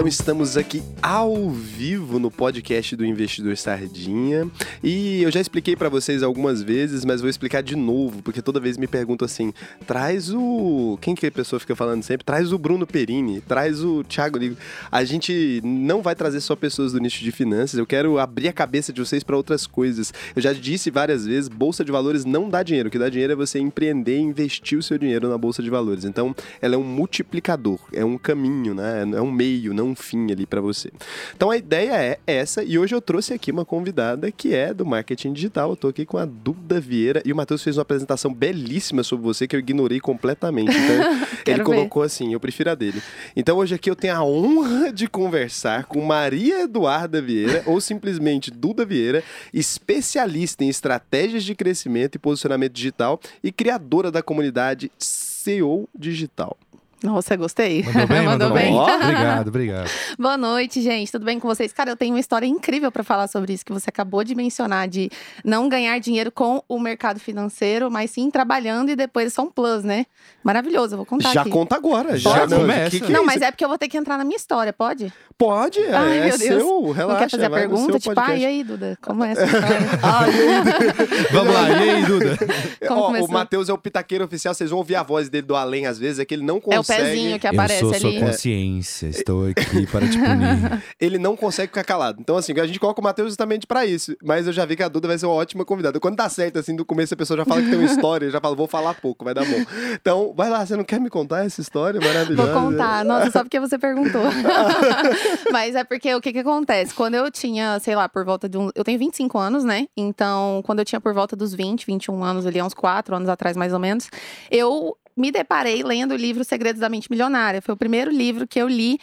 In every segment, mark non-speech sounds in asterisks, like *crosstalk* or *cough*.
Então estamos aqui ao vivo no podcast do Investidor Sardinha e eu já expliquei para vocês algumas vezes, mas vou explicar de novo, porque toda vez me perguntam assim: traz o. Quem que a pessoa fica falando sempre? Traz o Bruno Perini, traz o Thiago Ligo. A gente não vai trazer só pessoas do nicho de finanças, eu quero abrir a cabeça de vocês para outras coisas. Eu já disse várias vezes: bolsa de valores não dá dinheiro, o que dá dinheiro é você empreender e investir o seu dinheiro na bolsa de valores. Então, ela é um multiplicador, é um caminho, né? É um meio, não um fim ali para você. Então, a ideia é essa e hoje eu trouxe aqui uma convidada que é do marketing digital. Eu tô aqui com a Duda Vieira e o Matheus fez uma apresentação belíssima sobre você que eu ignorei completamente. Então, *laughs* ele colocou assim, eu prefiro a dele. Então, hoje aqui eu tenho a honra de conversar com Maria Eduarda Vieira ou simplesmente Duda Vieira, especialista em estratégias de crescimento e posicionamento digital e criadora da comunidade CEO Digital. Nossa, gostei. Mandou bem? mandou, mandou bem? *laughs* obrigado, obrigado. Boa noite, gente. Tudo bem com vocês? Cara, eu tenho uma história incrível para falar sobre isso que você acabou de mencionar, de não ganhar dinheiro com o mercado financeiro, mas sim trabalhando e depois é só um plus, né? Maravilhoso, eu vou contar Já aqui. conta agora, já pode? começa. Que que não, é mas é porque eu vou ter que entrar na minha história, pode? Pode, é, Ai, é meu Deus. seu, relaxa. Não quer fazer a pergunta? Tipo, ah, e aí, Duda? Como é essa história? *laughs* ah, *laughs* Vamos lá, e aí, Duda? Ó, o Matheus é o pitaqueiro oficial, vocês vão ouvir a voz dele do além às vezes, é que ele não consegue... O pezinho que aparece eu sou ali. sua consciência, estou aqui para te punir. *laughs* ele não consegue ficar calado. Então, assim, a gente coloca o Matheus justamente pra isso. Mas eu já vi que a Duda vai ser uma ótima convidada. Quando dá certo, assim, do começo a pessoa já fala que tem uma *laughs* história, já fala, vou falar pouco, vai dar bom. Então, vai lá, você não quer me contar essa história maravilhosa? Vou contar. Nossa, só porque você perguntou. *laughs* Mas é porque o que que acontece? Quando eu tinha, sei lá, por volta de um. Eu tenho 25 anos, né? Então, quando eu tinha por volta dos 20, 21 anos, ali, uns 4 anos atrás, mais ou menos, eu me deparei lendo o livro Segredos da Mente Milionária. Foi o primeiro livro que eu li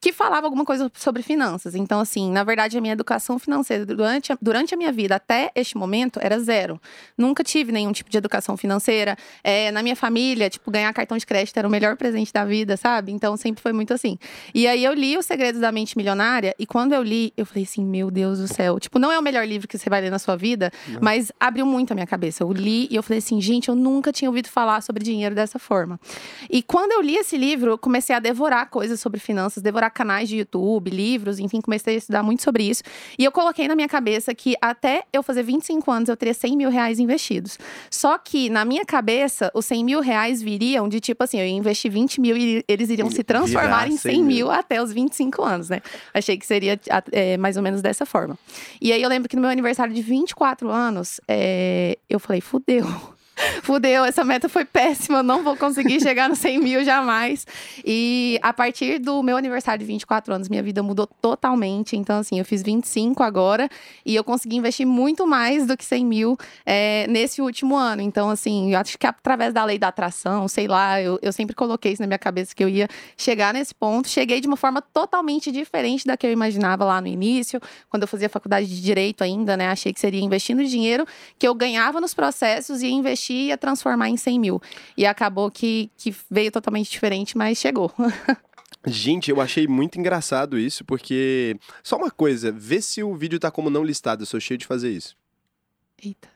que falava alguma coisa sobre finanças. Então, assim, na verdade, a minha educação financeira durante a, durante a minha vida até este momento era zero. Nunca tive nenhum tipo de educação financeira. É, na minha família, tipo, ganhar cartão de crédito era o melhor presente da vida, sabe? Então, sempre foi muito assim. E aí, eu li Os Segredos da Mente Milionária e quando eu li, eu falei assim, meu Deus do céu. Tipo, não é o melhor livro que você vai ler na sua vida, não. mas abriu muito a minha cabeça. Eu li e eu falei assim, gente, eu nunca tinha ouvido falar sobre dinheiro dessa forma. E quando eu li esse livro, eu comecei a devorar coisas sobre finanças, devorar devorar canais de YouTube, livros, enfim, comecei a estudar muito sobre isso. E eu coloquei na minha cabeça que até eu fazer 25 anos eu teria 100 mil reais investidos. Só que na minha cabeça, os 100 mil reais viriam de tipo assim, eu ia investir 20 mil e eles iriam se transformar em 100 mil até os 25 anos, né? Achei que seria é, mais ou menos dessa forma. E aí eu lembro que no meu aniversário de 24 anos, é, eu falei, fudeu fudeu, essa meta foi péssima, não vou conseguir chegar nos 100 mil jamais. E a partir do meu aniversário de 24 anos, minha vida mudou totalmente. Então, assim, eu fiz 25 agora e eu consegui investir muito mais do que 100 mil é, nesse último ano. Então, assim, eu acho que através da lei da atração, sei lá, eu, eu sempre coloquei isso na minha cabeça que eu ia chegar nesse ponto. Cheguei de uma forma totalmente diferente da que eu imaginava lá no início, quando eu fazia faculdade de direito ainda, né? Achei que seria investindo dinheiro que eu ganhava nos processos e investir investir e ia transformar em 100 mil. E acabou que, que veio totalmente diferente, mas chegou. *laughs* Gente, eu achei muito engraçado isso, porque. Só uma coisa, vê se o vídeo tá como não listado, eu sou cheio de fazer isso. Eita.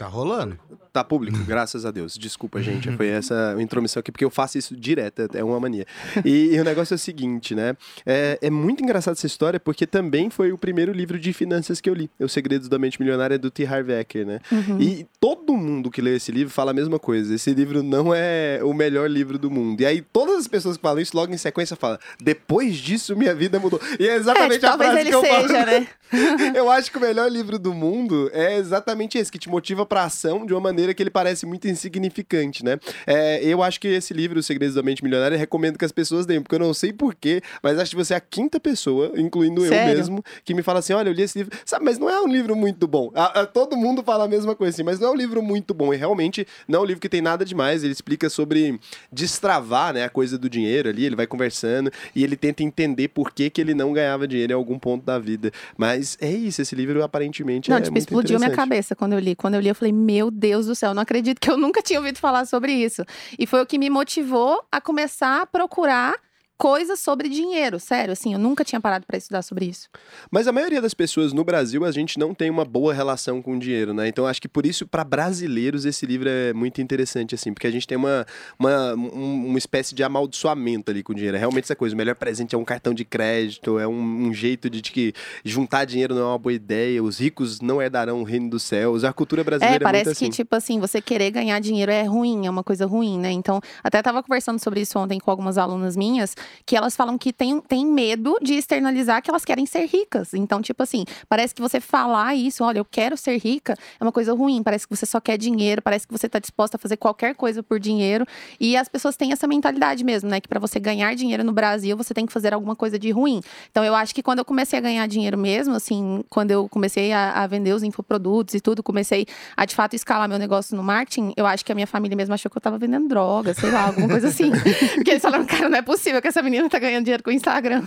Tá rolando. Tá público, graças a Deus. Desculpa, gente. Foi *laughs* essa intromissão aqui, porque eu faço isso direto, é uma mania. E, e o negócio é o seguinte, né? É, é, muito engraçado essa história, porque também foi o primeiro livro de finanças que eu li. Os Segredos da Mente Milionária, do T. Harv Eker, né? Uhum. E todo mundo que lê esse livro fala a mesma coisa. Esse livro não é o melhor livro do mundo. E aí, todas as pessoas que falam isso, logo em sequência, falam: depois disso, minha vida mudou. E é exatamente é, tipo, a frase ele que eu seja, falo. né? *laughs* eu acho que o melhor livro do mundo é exatamente esse, que te motiva pra ação de uma maneira que ele parece muito insignificante, né? É, eu acho que esse livro, Os Segredos da Mente Milionária, recomendo que as pessoas deem, porque eu não sei porquê, mas acho que você é a quinta pessoa, incluindo Sério? eu mesmo, que me fala assim: olha, eu li esse livro, sabe, mas não é um livro muito bom. A, a, todo mundo fala a mesma coisa assim, mas não é um livro muito bom. E realmente não é um livro que tem nada demais. Ele explica sobre destravar, né, a coisa do dinheiro ali, ele vai conversando e ele tenta entender por que, que ele não ganhava dinheiro em algum ponto da vida. Mas é isso, esse livro aparentemente não, é tipo, muito explodiu minha cabeça quando eu li. Quando eu li, eu falei, meu Deus do céu, não acredito que eu nunca tinha ouvido falar sobre isso. E foi o que me motivou a começar a procurar coisas sobre dinheiro, sério, assim, eu nunca tinha parado pra estudar sobre isso. Mas a maioria das pessoas no Brasil, a gente não tem uma boa relação com o dinheiro, né? Então acho que por isso, para brasileiros, esse livro é muito interessante, assim, porque a gente tem uma, uma, um- uma espécie de amaldiçoamento ali com o dinheiro. É realmente essa coisa. O melhor presente é um cartão de crédito, é um, um jeito de, de que juntar dinheiro não é uma boa ideia, os ricos não herdarão o reino dos céus. A cultura brasileira É, é, parece muito assim. que, tipo assim, você querer ganhar dinheiro é ruim, é uma coisa ruim, né? Então, até tava conversando sobre isso ontem com algumas alunas minhas, que elas falam que tem, tem medo de externalizar que elas querem ser ricas. Então, tipo assim, parece que você falar isso, olha, eu quero ser rica, é uma coisa ruim. Parece que você só quer dinheiro, parece que você tá disposta a fazer qualquer coisa por dinheiro. E as pessoas têm essa mentalidade mesmo, né? Que pra você ganhar dinheiro no Brasil, você tem que fazer alguma coisa de ruim. Então, eu acho que quando eu comecei a ganhar dinheiro mesmo, assim, quando eu comecei a, a vender os infoprodutos e tudo, comecei a de fato escalar meu negócio no marketing, eu acho que a minha família mesmo achou que eu tava vendendo droga, sei lá, alguma coisa assim. *laughs* Porque eles falaram, cara, não é possível que essa menina tá ganhando dinheiro com o Instagram.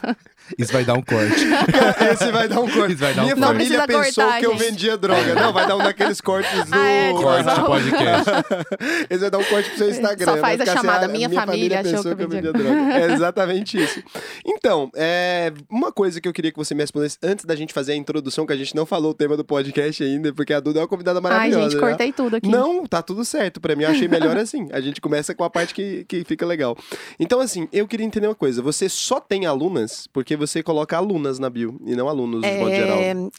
Isso vai dar um corte. *laughs* Esse vai dar um corte. Dar um Minha corte. família pensou cortar, que eu vendia droga. Não, vai dar um daqueles cortes do. Ah, é, tipo, corte de podcast. *laughs* Esse vai dar um corte pro seu Instagram. Só faz a assim, chamada, "Ah, minha família achou pensou que eu vendia droga. É exatamente isso. Então, é, uma coisa que eu queria que você me respondesse antes da gente fazer a introdução, que a gente não falou o tema do podcast ainda, porque a Duda é uma convidada Ai, maravilhosa. gente, né? cortei tudo aqui. Não, tá tudo certo. Pra mim, eu achei melhor *laughs* assim. A gente começa com a parte que, que fica legal. Então, assim, eu queria entender uma coisa. Você só tem alunas porque você coloca alunas na bio e não alunos, de modo geral.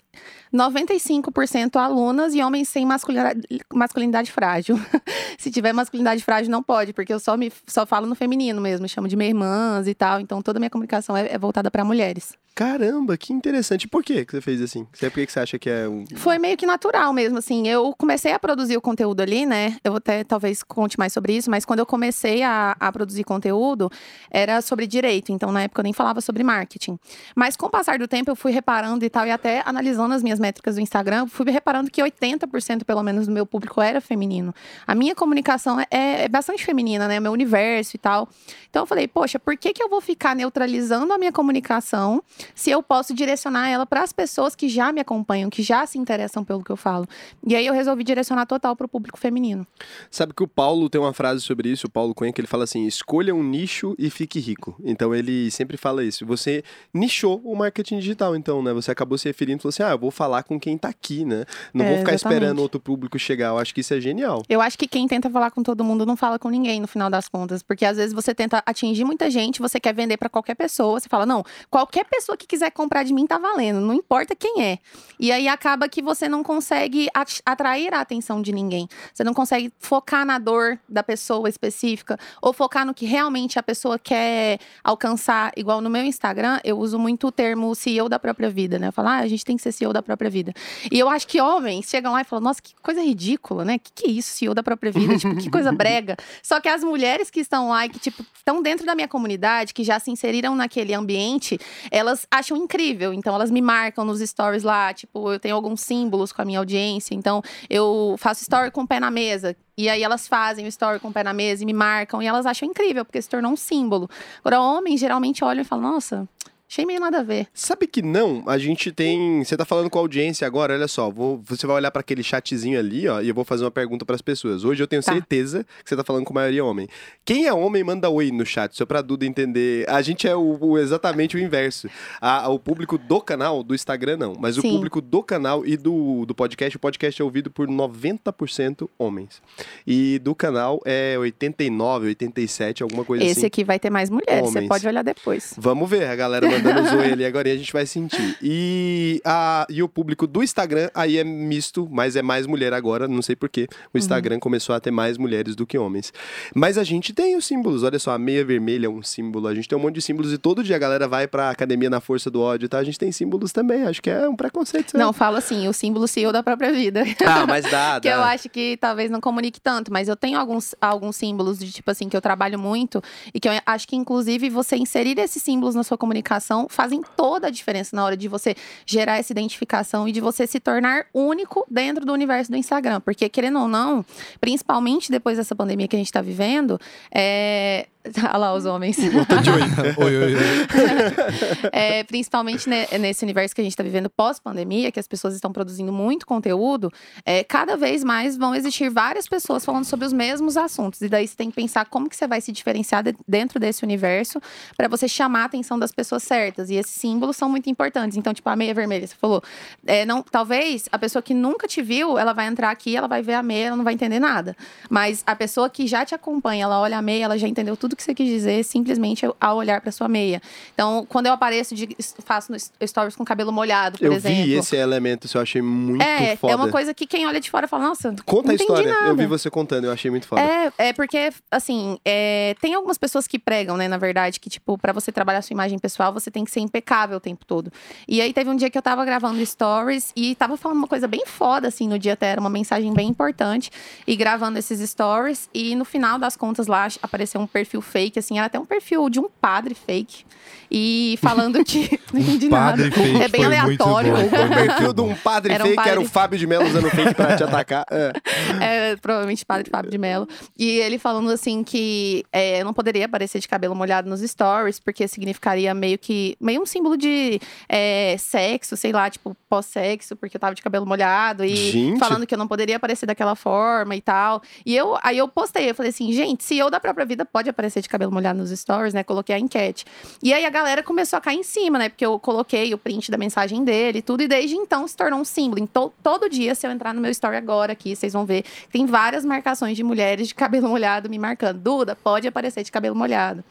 É, 95% alunas e homens sem masculinidade, masculinidade frágil. *laughs* Se tiver masculinidade frágil, não pode, porque eu só, me, só falo no feminino mesmo, chamo de minha irmãs e tal. Então toda a minha comunicação é, é voltada para mulheres. Caramba, que interessante. Por que você fez assim? Por que que você acha que é um. Foi meio que natural mesmo, assim. Eu comecei a produzir o conteúdo ali, né? Eu até talvez conte mais sobre isso, mas quando eu comecei a, a produzir conteúdo, era sobre direito. Então, na época, eu nem falava sobre marketing. Mas com o passar do tempo, eu fui reparando e tal, e até analisando as minhas métricas do Instagram, fui reparando que 80% pelo menos do meu público era feminino. A minha comunicação é, é bastante feminina, né? O meu universo e tal. Então, eu falei, poxa, por que, que eu vou ficar neutralizando a minha comunicação se eu posso direcionar ela para as pessoas que já me acompanham, que já se interessam pelo que eu falo. E aí eu resolvi direcionar total para o público feminino. Sabe que o Paulo tem uma frase sobre isso, o Paulo Cunha, que ele fala assim: escolha um nicho e fique rico. Então ele sempre fala isso. Você nichou o marketing digital, então, né? Você acabou se referindo e falou assim: ah, eu vou falar com quem tá aqui, né? Não É, vou ficar exatamente. esperando outro público chegar. Eu acho que isso é genial. Eu acho que quem tenta falar com todo mundo não fala com ninguém no final das contas, porque às vezes você tenta atingir muita gente, você quer vender para qualquer pessoa, você fala: "Não, qualquer pessoa que quiser comprar de mim tá valendo, não importa quem é". E aí acaba que você não consegue at- atrair a atenção de ninguém. Você não consegue focar na dor da pessoa específica ou focar no que realmente a pessoa quer alcançar. Igual no meu Instagram, eu uso muito o termo CEO da própria vida, né? Eu falo: "Ah, a gente tem que ser CEO da própria vida". E eu acho que homens chegam lá e falam: Nossa, que coisa ridícula, né? Que que é isso, CEO da própria vida? tipo, que coisa *laughs* brega. Só que as mulheres que estão lá e que, tipo, estão dentro da minha comunidade, que já se inseriram naquele ambiente, elas acham incrível. Então, elas me marcam nos stories lá. Tipo, eu tenho alguns símbolos com a minha audiência. Então, eu faço story com o pé na mesa. E aí elas fazem o story com o pé na mesa e me marcam. E elas acham incrível, porque se tornou um símbolo. Agora, homens geralmente olham e falam: Nossa. Achei meio nada a ver. Sabe que não? A gente tem. Você tá falando com a audiência agora, olha só. vou- Você vai olhar para aquele chatzinho ali, ó, e eu vou fazer uma pergunta para as pessoas. Hoje eu tenho Tá. certeza que você tá falando com a maioria homem. Quem é homem, manda oi no chat, só pra Duda entender. A gente é o, o- exatamente o inverso. A- o público do canal, do Instagram, não. Mas o Sim. público do canal e do, do podcast, o podcast é ouvido por 90% homens. E do canal é 89, 87, alguma coisa Esse assim. aqui vai ter mais mulheres. Você pode olhar depois. Vamos ver, a galera os oi ali agora e a gente vai sentir. E, a, e o público do Instagram aí é misto, mas é mais mulher agora, não sei porquê. O Instagram começou a ter mais mulheres do que homens. Mas a gente tem os símbolos, olha só, a meia vermelha é um símbolo, a gente tem um monte de símbolos e todo dia a galera vai pra academia na força do ódio, tá? A gente tem símbolos também, acho que é um preconceito. sabe? Não, falo assim, o símbolo CEO da própria vida. Ah, mas dá, *laughs* que eu dá. acho que talvez não comunique tanto, mas eu tenho alguns, alguns símbolos de tipo assim que eu trabalho muito e que eu acho que inclusive você inserir esses símbolos na sua comunicação fazem toda a diferença na hora de você gerar essa identificação e de você se tornar único dentro do universo do Instagram, porque querendo ou não, principalmente depois dessa pandemia que a gente está vivendo, é, *laughs* Olha lá os homens. *laughs* oi, oi, oi. *laughs* É, principalmente ne- nesse universo que a gente está vivendo pós-pandemia, que as pessoas estão produzindo muito conteúdo, é, cada vez mais vão existir várias pessoas falando sobre os mesmos assuntos. E daí você tem que pensar como que você vai se diferenciar de- dentro desse universo para você chamar a atenção das pessoas certas. E esses símbolos são muito importantes. Então, tipo, a meia vermelha, você falou. é, não, talvez a pessoa que nunca te viu, ela vai entrar aqui, ela vai ver a meia, ela não vai entender nada. Mas a pessoa que já te acompanha, ela olha a meia, ela já entendeu tudo que você quis dizer simplesmente ao olhar para sua meia. Então, quando eu apareço, de, faço stories com cabelo molhado, por Eu exemplo. vi esse elemento, isso eu achei muito é, foda. é uma coisa que quem olha de fora fala, nossa, Conta a história. nada. Eu vi você contando, eu achei muito foda. É, é porque, assim, é, tem algumas pessoas que pregam, né, na verdade, que, tipo, pra você trabalhar sua imagem pessoal, você tem que ser impecável o tempo todo. E aí teve um dia que eu tava gravando stories e tava falando uma coisa bem foda, assim, no dia até, era uma mensagem bem importante, e gravando esses stories, e no final das contas lá apareceu um perfil fake, assim, era até um perfil de um padre fake, e falando que. *laughs* não entendi padre nada. fake é bem foi muito aleatório. bom. O perfil de um padre Era um fake era o padre. Fábio de Mello usando fake pra te *laughs* atacar. É. É, provavelmente padre Fábio de Mello. E ele falando assim que é, eu não poderia aparecer de cabelo molhado nos stories, porque significaria meio que. meio um símbolo de é, sexo, sei lá, tipo, pós-sexo, porque eu tava de cabelo molhado. E Gente. falando que eu não poderia aparecer daquela forma e tal. E eu aí eu postei, eu falei assim, gente, se eu da própria vida pode aparecer de cabelo molhado nos stories, né? Coloquei a enquete. E aí a galera começou a cair em cima, né? Porque eu coloquei o print da mensagem dele e tudo, e desde então se tornou um símbolo. Então, todo dia, se eu entrar no meu story agora aqui, vocês vão ver tem várias marcações de mulheres de cabelo *laughs* molhado me marcando. Duda, pode aparecer de cabelo molhado.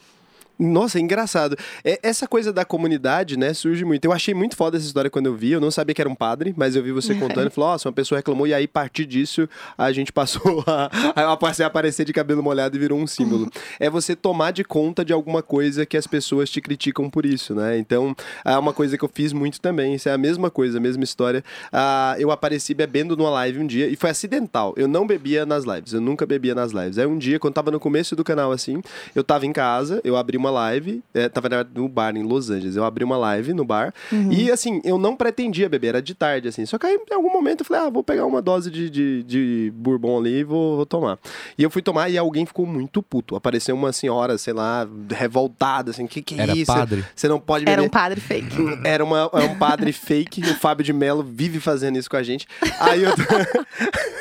Nossa, é engraçado. É, essa coisa da comunidade, né, surge muito. Eu achei muito foda essa história quando eu vi. Eu não sabia que era um padre, mas eu vi você *laughs* contando e falou: Nossa, uma pessoa reclamou. E aí, a partir disso, a gente passou *laughs* a, a a aparecer de cabelo molhado e virou um símbolo. *laughs* é você tomar de conta de alguma coisa que as pessoas te criticam por isso, né? Então, é uma coisa que eu fiz muito também. Isso é a mesma coisa, a mesma história. Ah, eu apareci bebendo numa live um dia e foi acidental. Eu não bebia nas lives, eu nunca bebia nas lives. Aí um dia, quando tava no começo do canal assim, eu tava em casa, eu abri uma live, é, tava no bar em Los Angeles. Eu abri uma live no bar e assim, eu não pretendia beber, era de tarde assim. Só que aí em algum momento eu falei, ah, vou pegar uma dose de, de, de bourbon ali e vou, vou tomar. E eu fui tomar e alguém ficou muito puto. Apareceu uma senhora, sei lá, revoltada, assim, que que é Era isso? padre? Você não pode beber. Era um padre fake. *laughs* Era uma, é um padre fake, o Fábio de Mello vive fazendo isso com a gente. Aí eu, *laughs*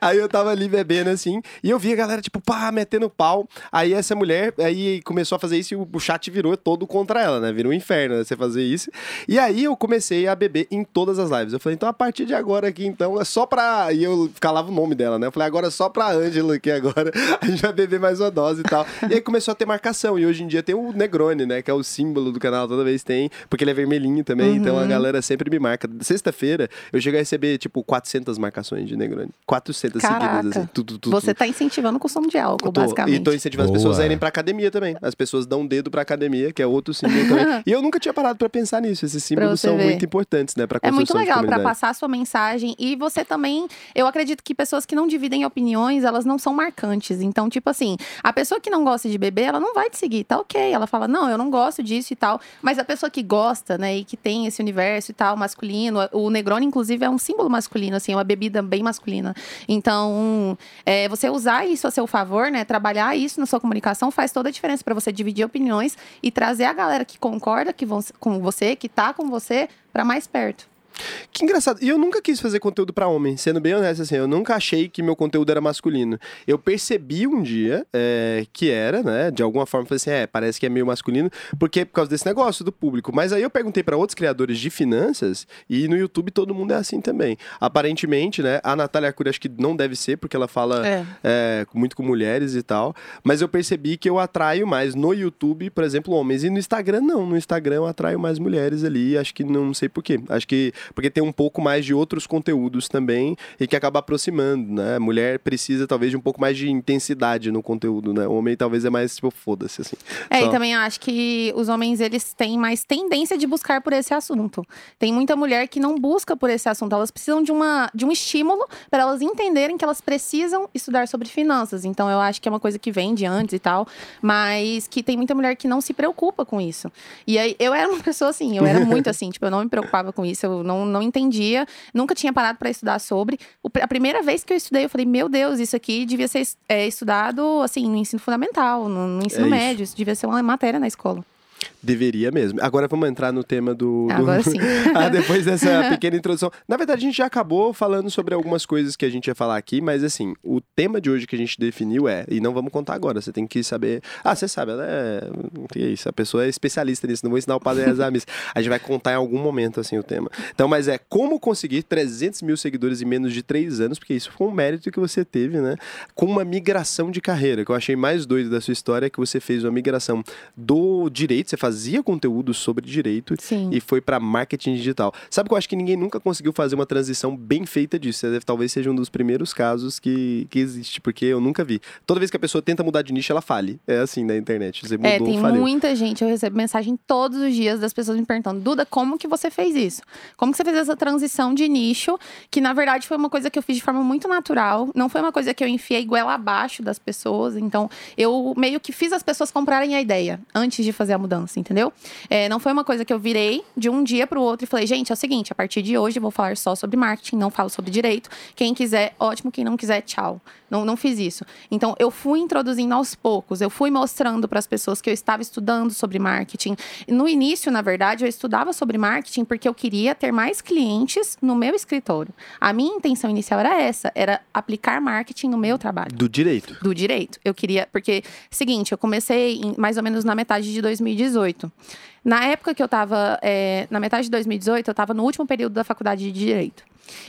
aí eu tava ali bebendo assim, e eu vi a galera, tipo, pá, metendo pau. Aí essa mulher, aí começou a fazer isso e o chat virou todo contra ela, né? Virou um inferno, né? Você fazer isso. E aí eu comecei a beber em todas as lives. Eu falei, então a partir de agora aqui, então, é só pra. E eu calava o nome dela, né? Eu falei, agora é só pra Ângela aqui agora. *laughs* A gente vai beber mais uma dose e tal. E aí começou a ter marcação. E hoje em dia tem o Negroni, né? Que é o símbolo do canal, toda vez tem. Porque ele é vermelhinho também, então Uhum. a galera sempre me marca. Sexta-feira, eu cheguei a receber, tipo, 400 marcações de Negroni. 400 Caraca. seguidas, assim. Tudo, tudo, Você tá incentivando o consumo de álcool, tô- basicamente. E tô incentivando as pessoas a Boa. irem pra academia também. As pessoas dão um dedo pra academia, que é outro símbolo também. *laughs* E eu nunca tinha parado pra pensar nisso. Esses símbolos são ver. muito importantes, né? Pra É muito construção de legal para passar a sua mensagem e você também, eu acredito que pessoas que não dividem opiniões, elas não são marcantes. Então, tipo assim, a pessoa que não gosta de beber, ela não vai te seguir, tá OK. Ela fala: "Não, eu não gosto disso e tal". Mas a pessoa que gosta, né, e que tem esse universo e tal masculino, o Negroni inclusive é um símbolo masculino, assim, é uma bebida bem masculina. Então, é, você usar isso a seu favor, né, trabalhar isso na sua comunicação faz toda a diferença para você dividir opiniões e trazer a galera que concorda que vão, com você, que tá com você, para mais perto. Que engraçado. E eu nunca quis fazer conteúdo pra homem, sendo bem honesto, assim. Eu nunca achei que meu conteúdo era masculino. Eu percebi um dia é, que era, né? De alguma forma, falei assim, é, parece que é meio masculino, porque por causa desse negócio do público. Mas aí eu perguntei pra outros criadores de finanças e no YouTube todo mundo é assim também. Aparentemente, né? A Natália Arcuri acho que não deve ser, porque ela fala É. é, muito com mulheres e tal. Mas eu percebi que eu atraio mais no YouTube, por exemplo, homens. E no Instagram, não. No Instagram eu atraio mais mulheres ali. Acho que não sei porquê. Acho que porque tem um pouco mais de outros conteúdos também e que acaba aproximando, né? A mulher precisa talvez de um pouco mais de intensidade no conteúdo, né? O homem talvez é mais tipo, foda-se, assim. É, Só. e também acho que os homens, eles têm mais tendência de buscar por esse assunto. Tem muita mulher que não busca por esse assunto. Elas precisam de, uma, de um estímulo para elas entenderem que elas precisam estudar sobre finanças. Então, eu acho que é uma coisa que vem de antes e tal. Mas que tem muita mulher que não se preocupa com isso. E aí, eu era uma *laughs* pessoa assim, eu era muito assim. Tipo, eu não me preocupava com isso. Eu não, não entendia, nunca tinha parado para estudar sobre. O, a primeira vez que eu estudei, eu falei, meu Deus, isso aqui devia ser é, estudado assim no ensino fundamental, no, no ensino É isso. médio, isso devia ser uma matéria na escola. Deveria mesmo. Agora vamos entrar no tema do. do- Agora *laughs* sim. ah, depois dessa pequena introdução. Na verdade, a gente já acabou falando sobre algumas coisas que a gente ia falar aqui, mas assim, o tema de hoje que a gente definiu é, e não vamos contar agora, você tem que saber. Ah, você sabe, ela é. Que é isso, a pessoa é especialista nisso, não vou ensinar o padre a rezar a. A gente vai contar em algum momento, assim, o tema. Então, mas é como conseguir 300 mil seguidores em menos de três anos, porque isso foi um mérito que você teve, né? Com uma migração de carreira, que eu achei mais doido da sua história, é que você fez uma migração do direito, você fazia conteúdo sobre direito Sim. e foi para marketing digital. Sabe que eu acho que ninguém nunca conseguiu fazer uma transição bem feita disso. Você deve, talvez seja um dos primeiros casos que, que existe, porque eu nunca vi. Toda vez que a pessoa tenta mudar de nicho, ela fale. É assim na internet. Você mudou, É, tem muita gente, eu recebo mensagem todos os dias das pessoas me perguntando, Duda, como que você fez isso? Como que você fez essa transição de nicho? Que na verdade foi uma coisa que eu fiz de forma muito natural, não foi uma coisa que eu enfiei goela abaixo das pessoas, então eu meio que fiz as pessoas comprarem a ideia antes de fazer a mudança, entendeu? É, não foi uma coisa que eu virei de um dia pro outro e falei, gente, é o seguinte, a partir de hoje eu vou falar só sobre marketing, não falo sobre direito. Quem quiser, ótimo, quem não quiser, tchau. Não, não fiz isso. Então, eu fui introduzindo aos poucos, eu fui mostrando para as pessoas que eu estava estudando sobre marketing. No início, na verdade, eu estudava sobre marketing porque eu queria ter mais clientes no meu escritório. A minha intenção inicial era essa, era aplicar marketing no meu trabalho Do direito. do direito. Eu queria. Porque, seguinte, eu comecei em- mais ou menos na metade de 2018. Na época que eu tava. é, na metade de 2018, eu tava no último período da faculdade de Direito.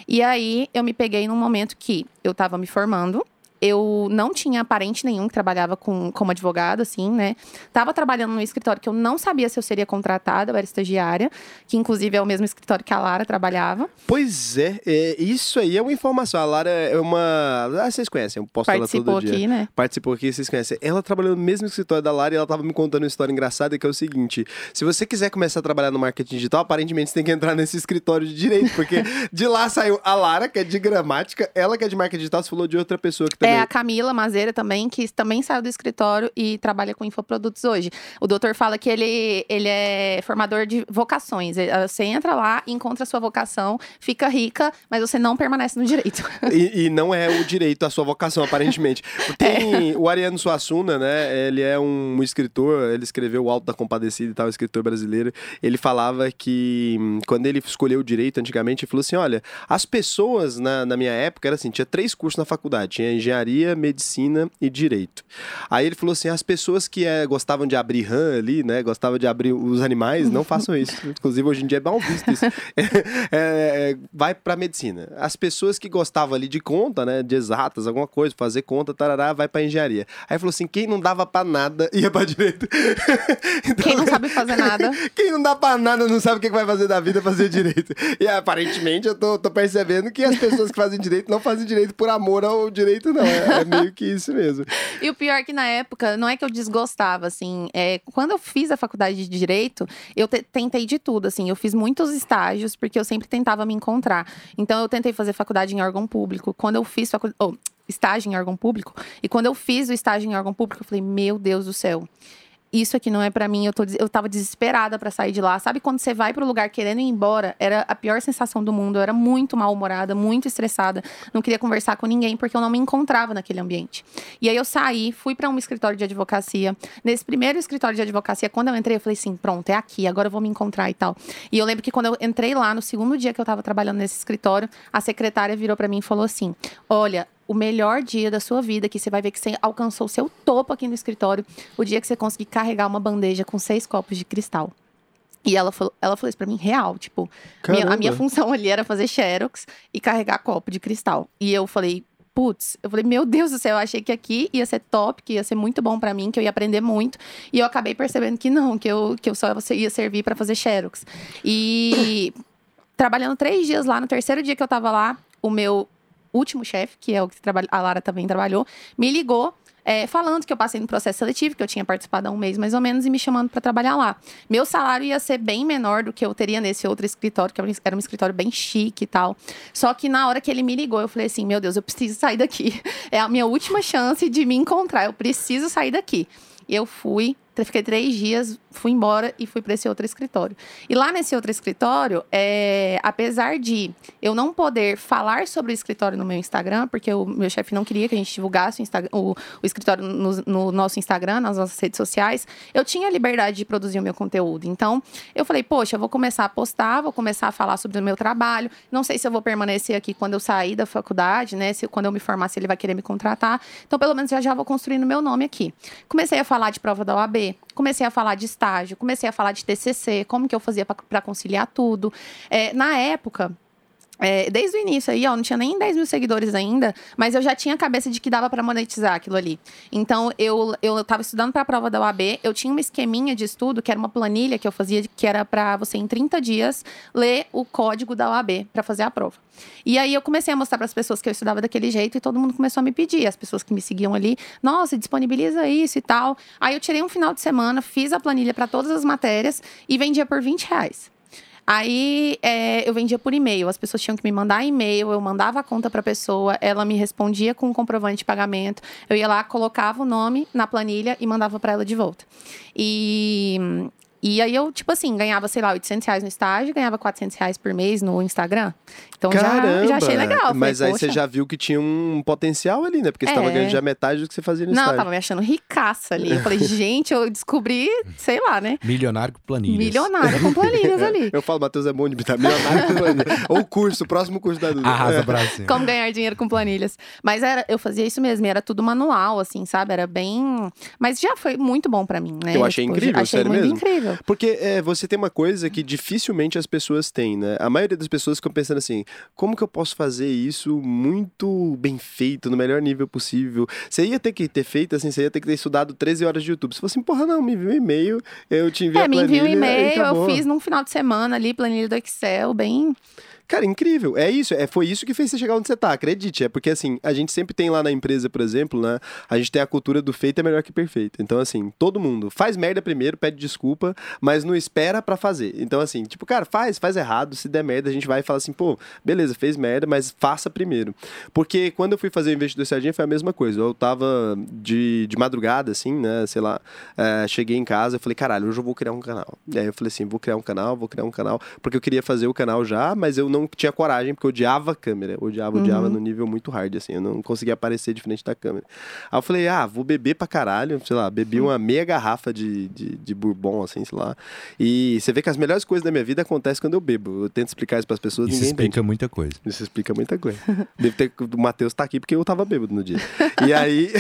E aí eu me peguei num momento que eu tava me formando. Eu não tinha parente nenhum que trabalhava com, como advogado, assim, né? Tava trabalhando num escritório que eu não sabia se eu seria contratada, eu era estagiária, que inclusive é o mesmo escritório que a Lara trabalhava. Pois é, é, isso aí é uma informação. A Lara é uma. Ah, vocês conhecem, eu ela Participou todo dia. aqui, né? participou aqui, vocês conhecem. Ela trabalhou no mesmo escritório da Lara e ela tava me contando uma história engraçada que é o seguinte: se você quiser começar a trabalhar no marketing digital, aparentemente você tem que entrar nesse escritório de direito, porque *laughs* de lá saiu a Lara, que é de gramática, ela que é de marketing digital, você falou de outra pessoa que também. É a Camila Mazeira também, que também saiu do escritório e trabalha com infoprodutos hoje. O doutor fala que ele, ele é formador de vocações. Você entra lá, encontra a sua vocação, fica rica, mas você não permanece no direito. *laughs* E, e não é o direito a sua vocação, aparentemente. *laughs* Tem o Ariano Suassuna, né? Ele é um escritor, ele escreveu O Alto da Compadecida e tal, escritor brasileiro. Ele falava que hum, quando ele escolheu o direito antigamente, ele falou assim: olha, as pessoas na, na minha época era assim: tinha três cursos na faculdade: tinha engenharia, medicina e direito. Aí ele falou assim: as pessoas que eh, gostavam de abrir RAM ali, né? Gostavam de abrir os animais, não façam isso. *laughs* Inclusive, hoje em dia é mal visto isso. *laughs* É, é, vai pra medicina. As pessoas que gostavam ali de conta, né? De exatas, alguma coisa, fazer conta, tarará, vai pra engenharia. Aí falou assim: quem não dava pra nada ia pra direito. *laughs* Então, Quem não sabe fazer nada. quem não dá pra nada não sabe o que que vai fazer da vida fazer direito. E aparentemente eu tô, tô percebendo que as pessoas que fazem direito não fazem direito por amor ao direito, não. É, é meio que isso mesmo. E o pior é que na época, não é que eu desgostava, assim. É, quando eu fiz a faculdade de Direito, eu te- tentei de tudo, assim. Eu fiz muitos estágios, porque eu sempre tentava me encontrar. Então, eu tentei fazer faculdade em órgão público. Quando eu fiz facu... oh, estágio em órgão público, e quando eu fiz o estágio em órgão público, eu falei, meu Deus do céu. Isso aqui não é pra mim, eu, tô, eu tava desesperada pra sair de lá. Sabe quando você vai pro lugar querendo ir embora? Era a pior sensação do mundo. Eu era muito mal-humorada, muito estressada. Não queria conversar com ninguém porque eu não me encontrava naquele ambiente. E aí eu saí, fui pra um escritório de advocacia. Nesse primeiro escritório de advocacia, quando eu entrei, eu falei assim: pronto, é aqui, agora eu vou me encontrar e tal. E eu lembro que quando eu entrei lá, no segundo dia que eu tava trabalhando nesse escritório, a secretária virou pra mim e falou assim: olha. O melhor dia da sua vida, que você vai ver que você alcançou o seu topo aqui no escritório, o dia que você conseguir carregar uma bandeja com seis copos de cristal. E ela falou, ela falou isso pra mim real, tipo, minha- a minha função ali era fazer xerox e carregar copo de cristal. E eu falei, putz, eu falei, meu Deus do céu, eu achei que aqui ia ser top, que ia ser muito bom pra mim, que eu ia aprender muito. E eu acabei percebendo que não, que eu, que eu só ia servir pra fazer xerox. E *coughs* trabalhando três dias lá, no terceiro dia que eu tava lá, o meu último chefe, que é o que a Lara também trabalhou, me ligou. é, falando que eu passei no processo seletivo, que eu tinha participado há um mês mais ou menos, e me chamando pra trabalhar lá. Meu salário ia ser bem menor do que eu teria nesse outro escritório, que era um- escritório bem chique e tal. Só que na hora que ele me ligou, eu falei assim: meu Deus, eu preciso sair daqui. *laughs* É a minha última chance de me encontrar, eu preciso sair daqui. Eu fui, Fiquei três dias, fui embora e fui para esse outro escritório. E lá nesse outro escritório, é, apesar de eu não poder falar sobre o escritório no meu Instagram, porque o meu chefe não queria que a gente divulgasse o, o, o escritório no, no, nosso Instagram, nas nossas redes sociais, eu tinha liberdade de produzir o meu conteúdo. Então, eu falei, poxa, eu vou começar a postar, vou começar a falar sobre o meu trabalho. Não sei se eu vou permanecer aqui quando eu sair da faculdade, né? Se quando eu me formar, se ele vai querer me contratar. Então, pelo menos já já vou construindo meu nome aqui. Comecei a falar de prova da OAB comecei a falar de estágio, comecei a falar de TCC, como que eu fazia para conciliar tudo. É, na época, é, desde o início aí, ó, não tinha nem 10 mil seguidores ainda, mas eu já tinha a cabeça de que dava para monetizar aquilo ali. Então, eu, eu tava estudando para a prova da UAB, eu tinha uma esqueminha de estudo, que era uma planilha que eu fazia, que era para você, em 30 dias, ler o código da UAB para fazer a prova. E aí, eu comecei a mostrar para as pessoas que eu estudava daquele jeito e todo mundo começou a me pedir. As pessoas que me seguiam ali, nossa, disponibiliza isso e tal. Aí, eu tirei um final de semana, fiz a planilha para todas as matérias e vendia por 20 reais. Aí é, eu vendia por e-mail. As pessoas tinham que me mandar e-mail, eu mandava a conta para a pessoa, ela me respondia com um comprovante de pagamento. Eu ia lá, colocava o nome na planilha e mandava para ela de volta. E e aí eu, tipo assim, ganhava, sei lá, 800 reais no estágio, ganhava 400 reais por mês no Instagram. Então já, já achei legal. Falei, Mas aí Poxa. você já viu que tinha um potencial ali, né? Porque você é. tava ganhando já metade do que você fazia no Não, estágio. eu tava me achando ricaça ali. Eu falei, *laughs* gente, eu descobri, sei lá, né? Milionário com planilhas. Milionário com planilhas *laughs* ali. eu falo, Matheus é bom de imitar milionário com planilhas. *laughs* Ou o curso, o próximo curso da Duda. Arrasa é. pra cima. Como ganhar dinheiro com planilhas. Mas era, eu fazia isso mesmo, era tudo manual, assim, sabe? Era bem... Mas já foi muito bom pra mim, né? Eu achei tipo, incrível, achei sério muito mesmo. incrível. Porque é, você tem uma coisa que dificilmente as pessoas têm, né? A maioria das pessoas ficam pensando assim: como que eu posso fazer isso muito bem feito, no melhor nível possível? Você ia ter que ter feito assim, você ia ter que ter estudado 13 horas de YouTube. Se fosse assim, porra, não, me envia um e-mail, eu te envio é, a planilha. É, me envia um e-mail, eu fiz num final de semana ali, planilha do Excel, bem. Cara, incrível. É isso. É, foi isso que fez você chegar onde você tá. Acredite. É porque, assim, a gente sempre tem lá na empresa, por exemplo, né? A gente tem a cultura do feito é melhor que perfeito. Então, assim, todo mundo faz merda primeiro, pede desculpa, mas não espera para fazer. Então, assim, tipo, cara, faz, faz errado. Se der merda, a gente vai e fala assim, pô, beleza, fez merda, mas faça primeiro. Porque quando eu fui fazer o investidor Sardinha foi a mesma coisa. Eu tava de, de madrugada, assim, né? Sei lá, é, cheguei em casa, eu falei, caralho, hoje eu vou criar um canal. E aí eu falei assim, vou criar um canal, vou criar um canal, porque eu queria fazer o canal já, mas eu não tinha coragem, porque eu odiava a câmera. Eu odiava, uhum. odiava no nível muito hard, assim. Eu não conseguia aparecer de frente da câmera. Aí eu falei, ah, vou beber pra caralho. Sei lá, bebi uma meia garrafa de, de, de bourbon, assim, sei lá. E você vê que as melhores coisas da minha vida acontecem quando eu bebo. Eu tento explicar isso pras pessoas, isso explica entende. muita coisa. Isso explica muita coisa. *laughs* Deve ter... O Matheus tá aqui porque eu tava bêbado no dia. E aí...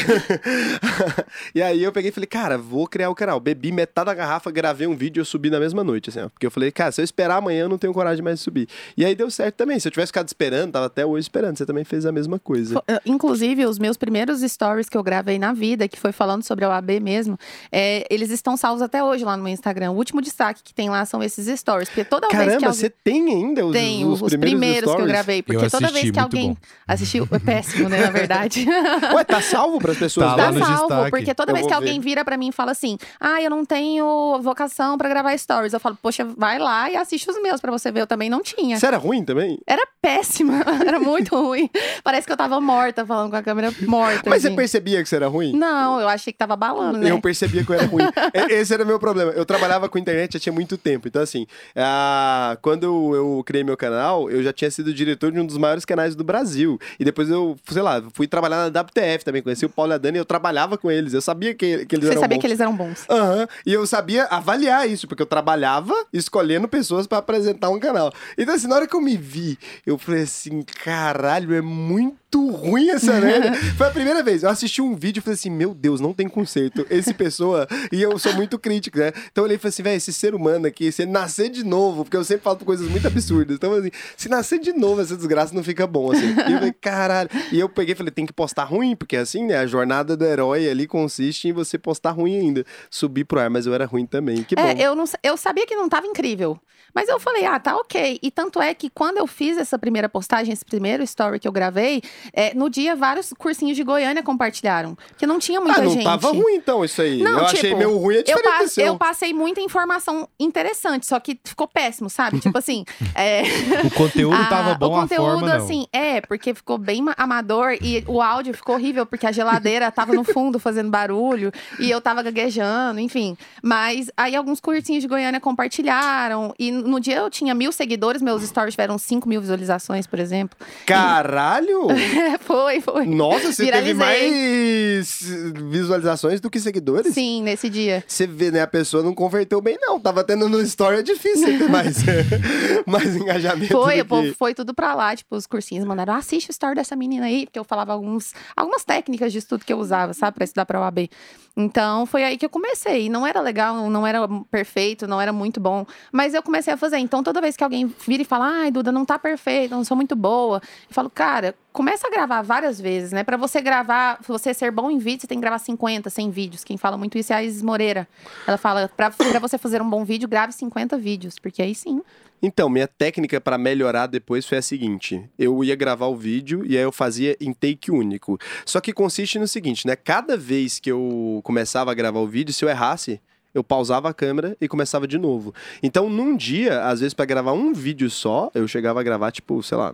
*laughs* e aí eu peguei e falei, cara, vou criar o canal. Bebi metade da garrafa, gravei um vídeo e eu subi na mesma noite, assim, ó. Porque eu falei, cara, se eu esperar amanhã, eu não tenho coragem mais de subir. E aí deu certo também. Se eu tivesse ficado esperando, tava até hoje esperando. Você também fez a mesma coisa. Eh, inclusive, os meus primeiros stories que eu gravei na vida, que foi falando sobre a OAB mesmo, é, eles estão salvos até hoje lá no meu Instagram. O último destaque que tem lá são esses stories. Porque toda Caramba, vez que alguém... você tem ainda os, Tenho, os, os primeiros, primeiros que eu gravei. Porque eu toda vez que alguém bom. assistiu, é péssimo, né, na *laughs* verdade. Ué, tá salvo para as pessoas? Tá Tá lá no salvo, destaque. porque toda Eu vez que alguém ver. vira pra mim e fala assim: Ah, eu não tenho vocação pra gravar stories. Eu falo, poxa, vai lá e assiste os meus pra você ver. Eu também não tinha. Você era ruim também? Era péssima, *laughs* era muito ruim. Parece que eu tava morta, falando com a câmera morta. Mas você assim. percebia que você era ruim? Não, eu achei que tava balando, né? Eu percebia que eu era ruim. *laughs* Esse era o meu problema. Eu trabalhava com internet já tinha muito tempo. Então, assim, ah, quando eu, criei meu canal, eu já tinha sido diretor de um dos maiores canais do Brasil. E depois eu, sei lá, fui trabalhar na WTF também. Conheci o Paulo e a Dani e eu trabalhava com eles. Eu sabia que, que eles Você eram sabia bons. que eles eram bons. Aham. E eu sabia avaliar isso, porque eu trabalhava escolhendo pessoas pra apresentar um canal. Então, assim, na hora que eu me vi, eu falei assim: caralho, é muito ruim essa merda. *laughs* Foi a primeira vez. Eu assisti um vídeo e falei assim: meu Deus, não tem conserto. Esse pessoa. E eu sou muito crítico, né? Então eu olhei e falei assim: velho, esse ser humano aqui, se nascer de novo, porque eu sempre falo coisas muito absurdas. Então, assim, se nascer de novo essa desgraça não fica bom, assim. E eu falei, caralho. E eu peguei e falei: tem que postar ruim, porque assim, né? A jornada do herói ali consiste em você postar ruim ainda. Subir pro ar, mas eu era ruim também. Que bom. É, eu, não, eu sabia que não tava incrível. Mas eu falei, ah, tá ok. E tanto é que quando eu fiz essa primeira postagem, esse primeiro story que eu gravei, É, no dia, vários cursinhos de Goiânia compartilharam. Porque não tinha muita ah, não gente. tava ruim então isso aí. Não, eu achei tipo, meio ruim a Eu, do seu. eu passei muita informação interessante, só que ficou péssimo, sabe? Tipo assim, *laughs* é, O conteúdo a- tava bom, o conteúdo, a forma não. assim, é, porque ficou bem ma- amador e o áudio ficou horrível, porque a geladeira tava no fundo fazendo barulho e eu tava gaguejando, enfim. Mas aí alguns cursinhos de Goiânia compartilharam e no dia eu tinha mil seguidores, meus stories tiveram 5 mil visualizações, por exemplo. Caralho! *laughs* É, foi, foi. Nossa, você teve Viralizei. mais visualizações do que seguidores? Sim, nesse dia. Você vê, né? A pessoa não converteu bem, não. Tava tendo no story, é difícil ter mais, *laughs* mais engajamento. Foi, o povo foi tudo pra lá, tipo, os cursinhos mandaram, assiste o story dessa menina aí, porque eu falava alguns, algumas técnicas de estudo que eu usava, sabe, pra estudar pra OAB. Então, foi aí que eu comecei. Não era legal, não era perfeito, não era muito bom, mas eu comecei a fazer. Então, toda vez que alguém vira e fala, ai, Duda, não tá perfeita, não sou muito boa, eu falo, cara, começa a gravar várias vezes, né? Pra você gravar, você ser bom em vídeo, você tem que gravar 50, 100 vídeos. Quem fala muito isso é a Isis Moreira. Ela fala, pra você fazer um bom vídeo, grave 50 vídeos, porque aí sim. Então, minha técnica pra melhorar depois foi a seguinte: eu ia gravar o vídeo e aí eu fazia em take único. Só que consiste no seguinte, né? Cada vez que eu começava a gravar o vídeo, se eu errasse, eu pausava a câmera e começava de novo. Então, num dia, às vezes pra gravar um vídeo só, eu chegava a gravar tipo, sei lá,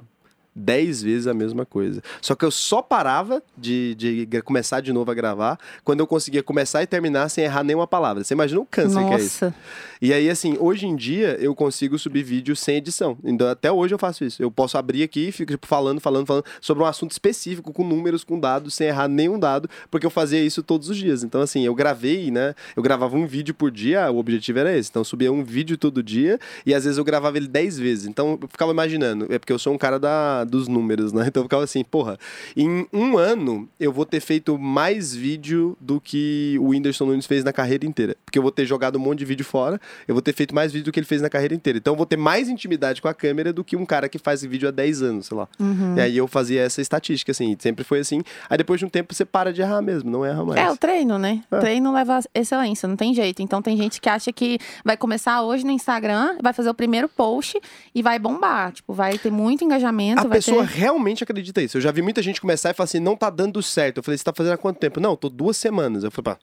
10 vezes a mesma coisa. Só que eu só parava de, de começar de novo a gravar quando eu conseguia começar e terminar sem errar nenhuma palavra. Você imagina o câncer que é isso? Nossa. E aí, assim, hoje em dia eu consigo subir vídeo sem edição. Então, até hoje eu faço isso. Eu posso abrir aqui e fico tipo, falando, falando, falando sobre um assunto específico, com números, com dados, sem errar nenhum dado, porque eu fazia isso todos os dias. Então, assim, eu gravei, né? Eu gravava um vídeo por dia, o objetivo era esse. Então, eu subia um vídeo todo dia e às vezes eu gravava ele 10 vezes. Então, eu ficava imaginando, é porque eu sou um cara da, dos números, né? *laughs* Então, eu ficava assim, porra, em um ano eu vou ter feito mais vídeo do que o Whindersson Nunes fez na carreira inteira. Porque eu vou ter jogado um monte de vídeo fora, eu vou ter feito mais vídeo do que ele fez na carreira inteira. Então eu vou ter mais intimidade com a câmera do que um cara que faz vídeo há 10 anos, sei lá. Uhum. E aí eu fazia essa estatística, assim, sempre foi assim. Aí depois de um tempo você para de errar mesmo, não erra mais. É, o treino, né? É. Treino leva excelência, não tem jeito. Então tem gente que acha que vai começar hoje no Instagram, vai fazer o primeiro post e vai bombar. Tipo, vai ter muito engajamento, A vai pessoa ter. realmente acredita isso. Eu já vi muita gente começar e falar assim, não tá dando certo. Eu falei, você tá fazendo há quanto tempo? Não, tô duas semanas. Eu falei, pá,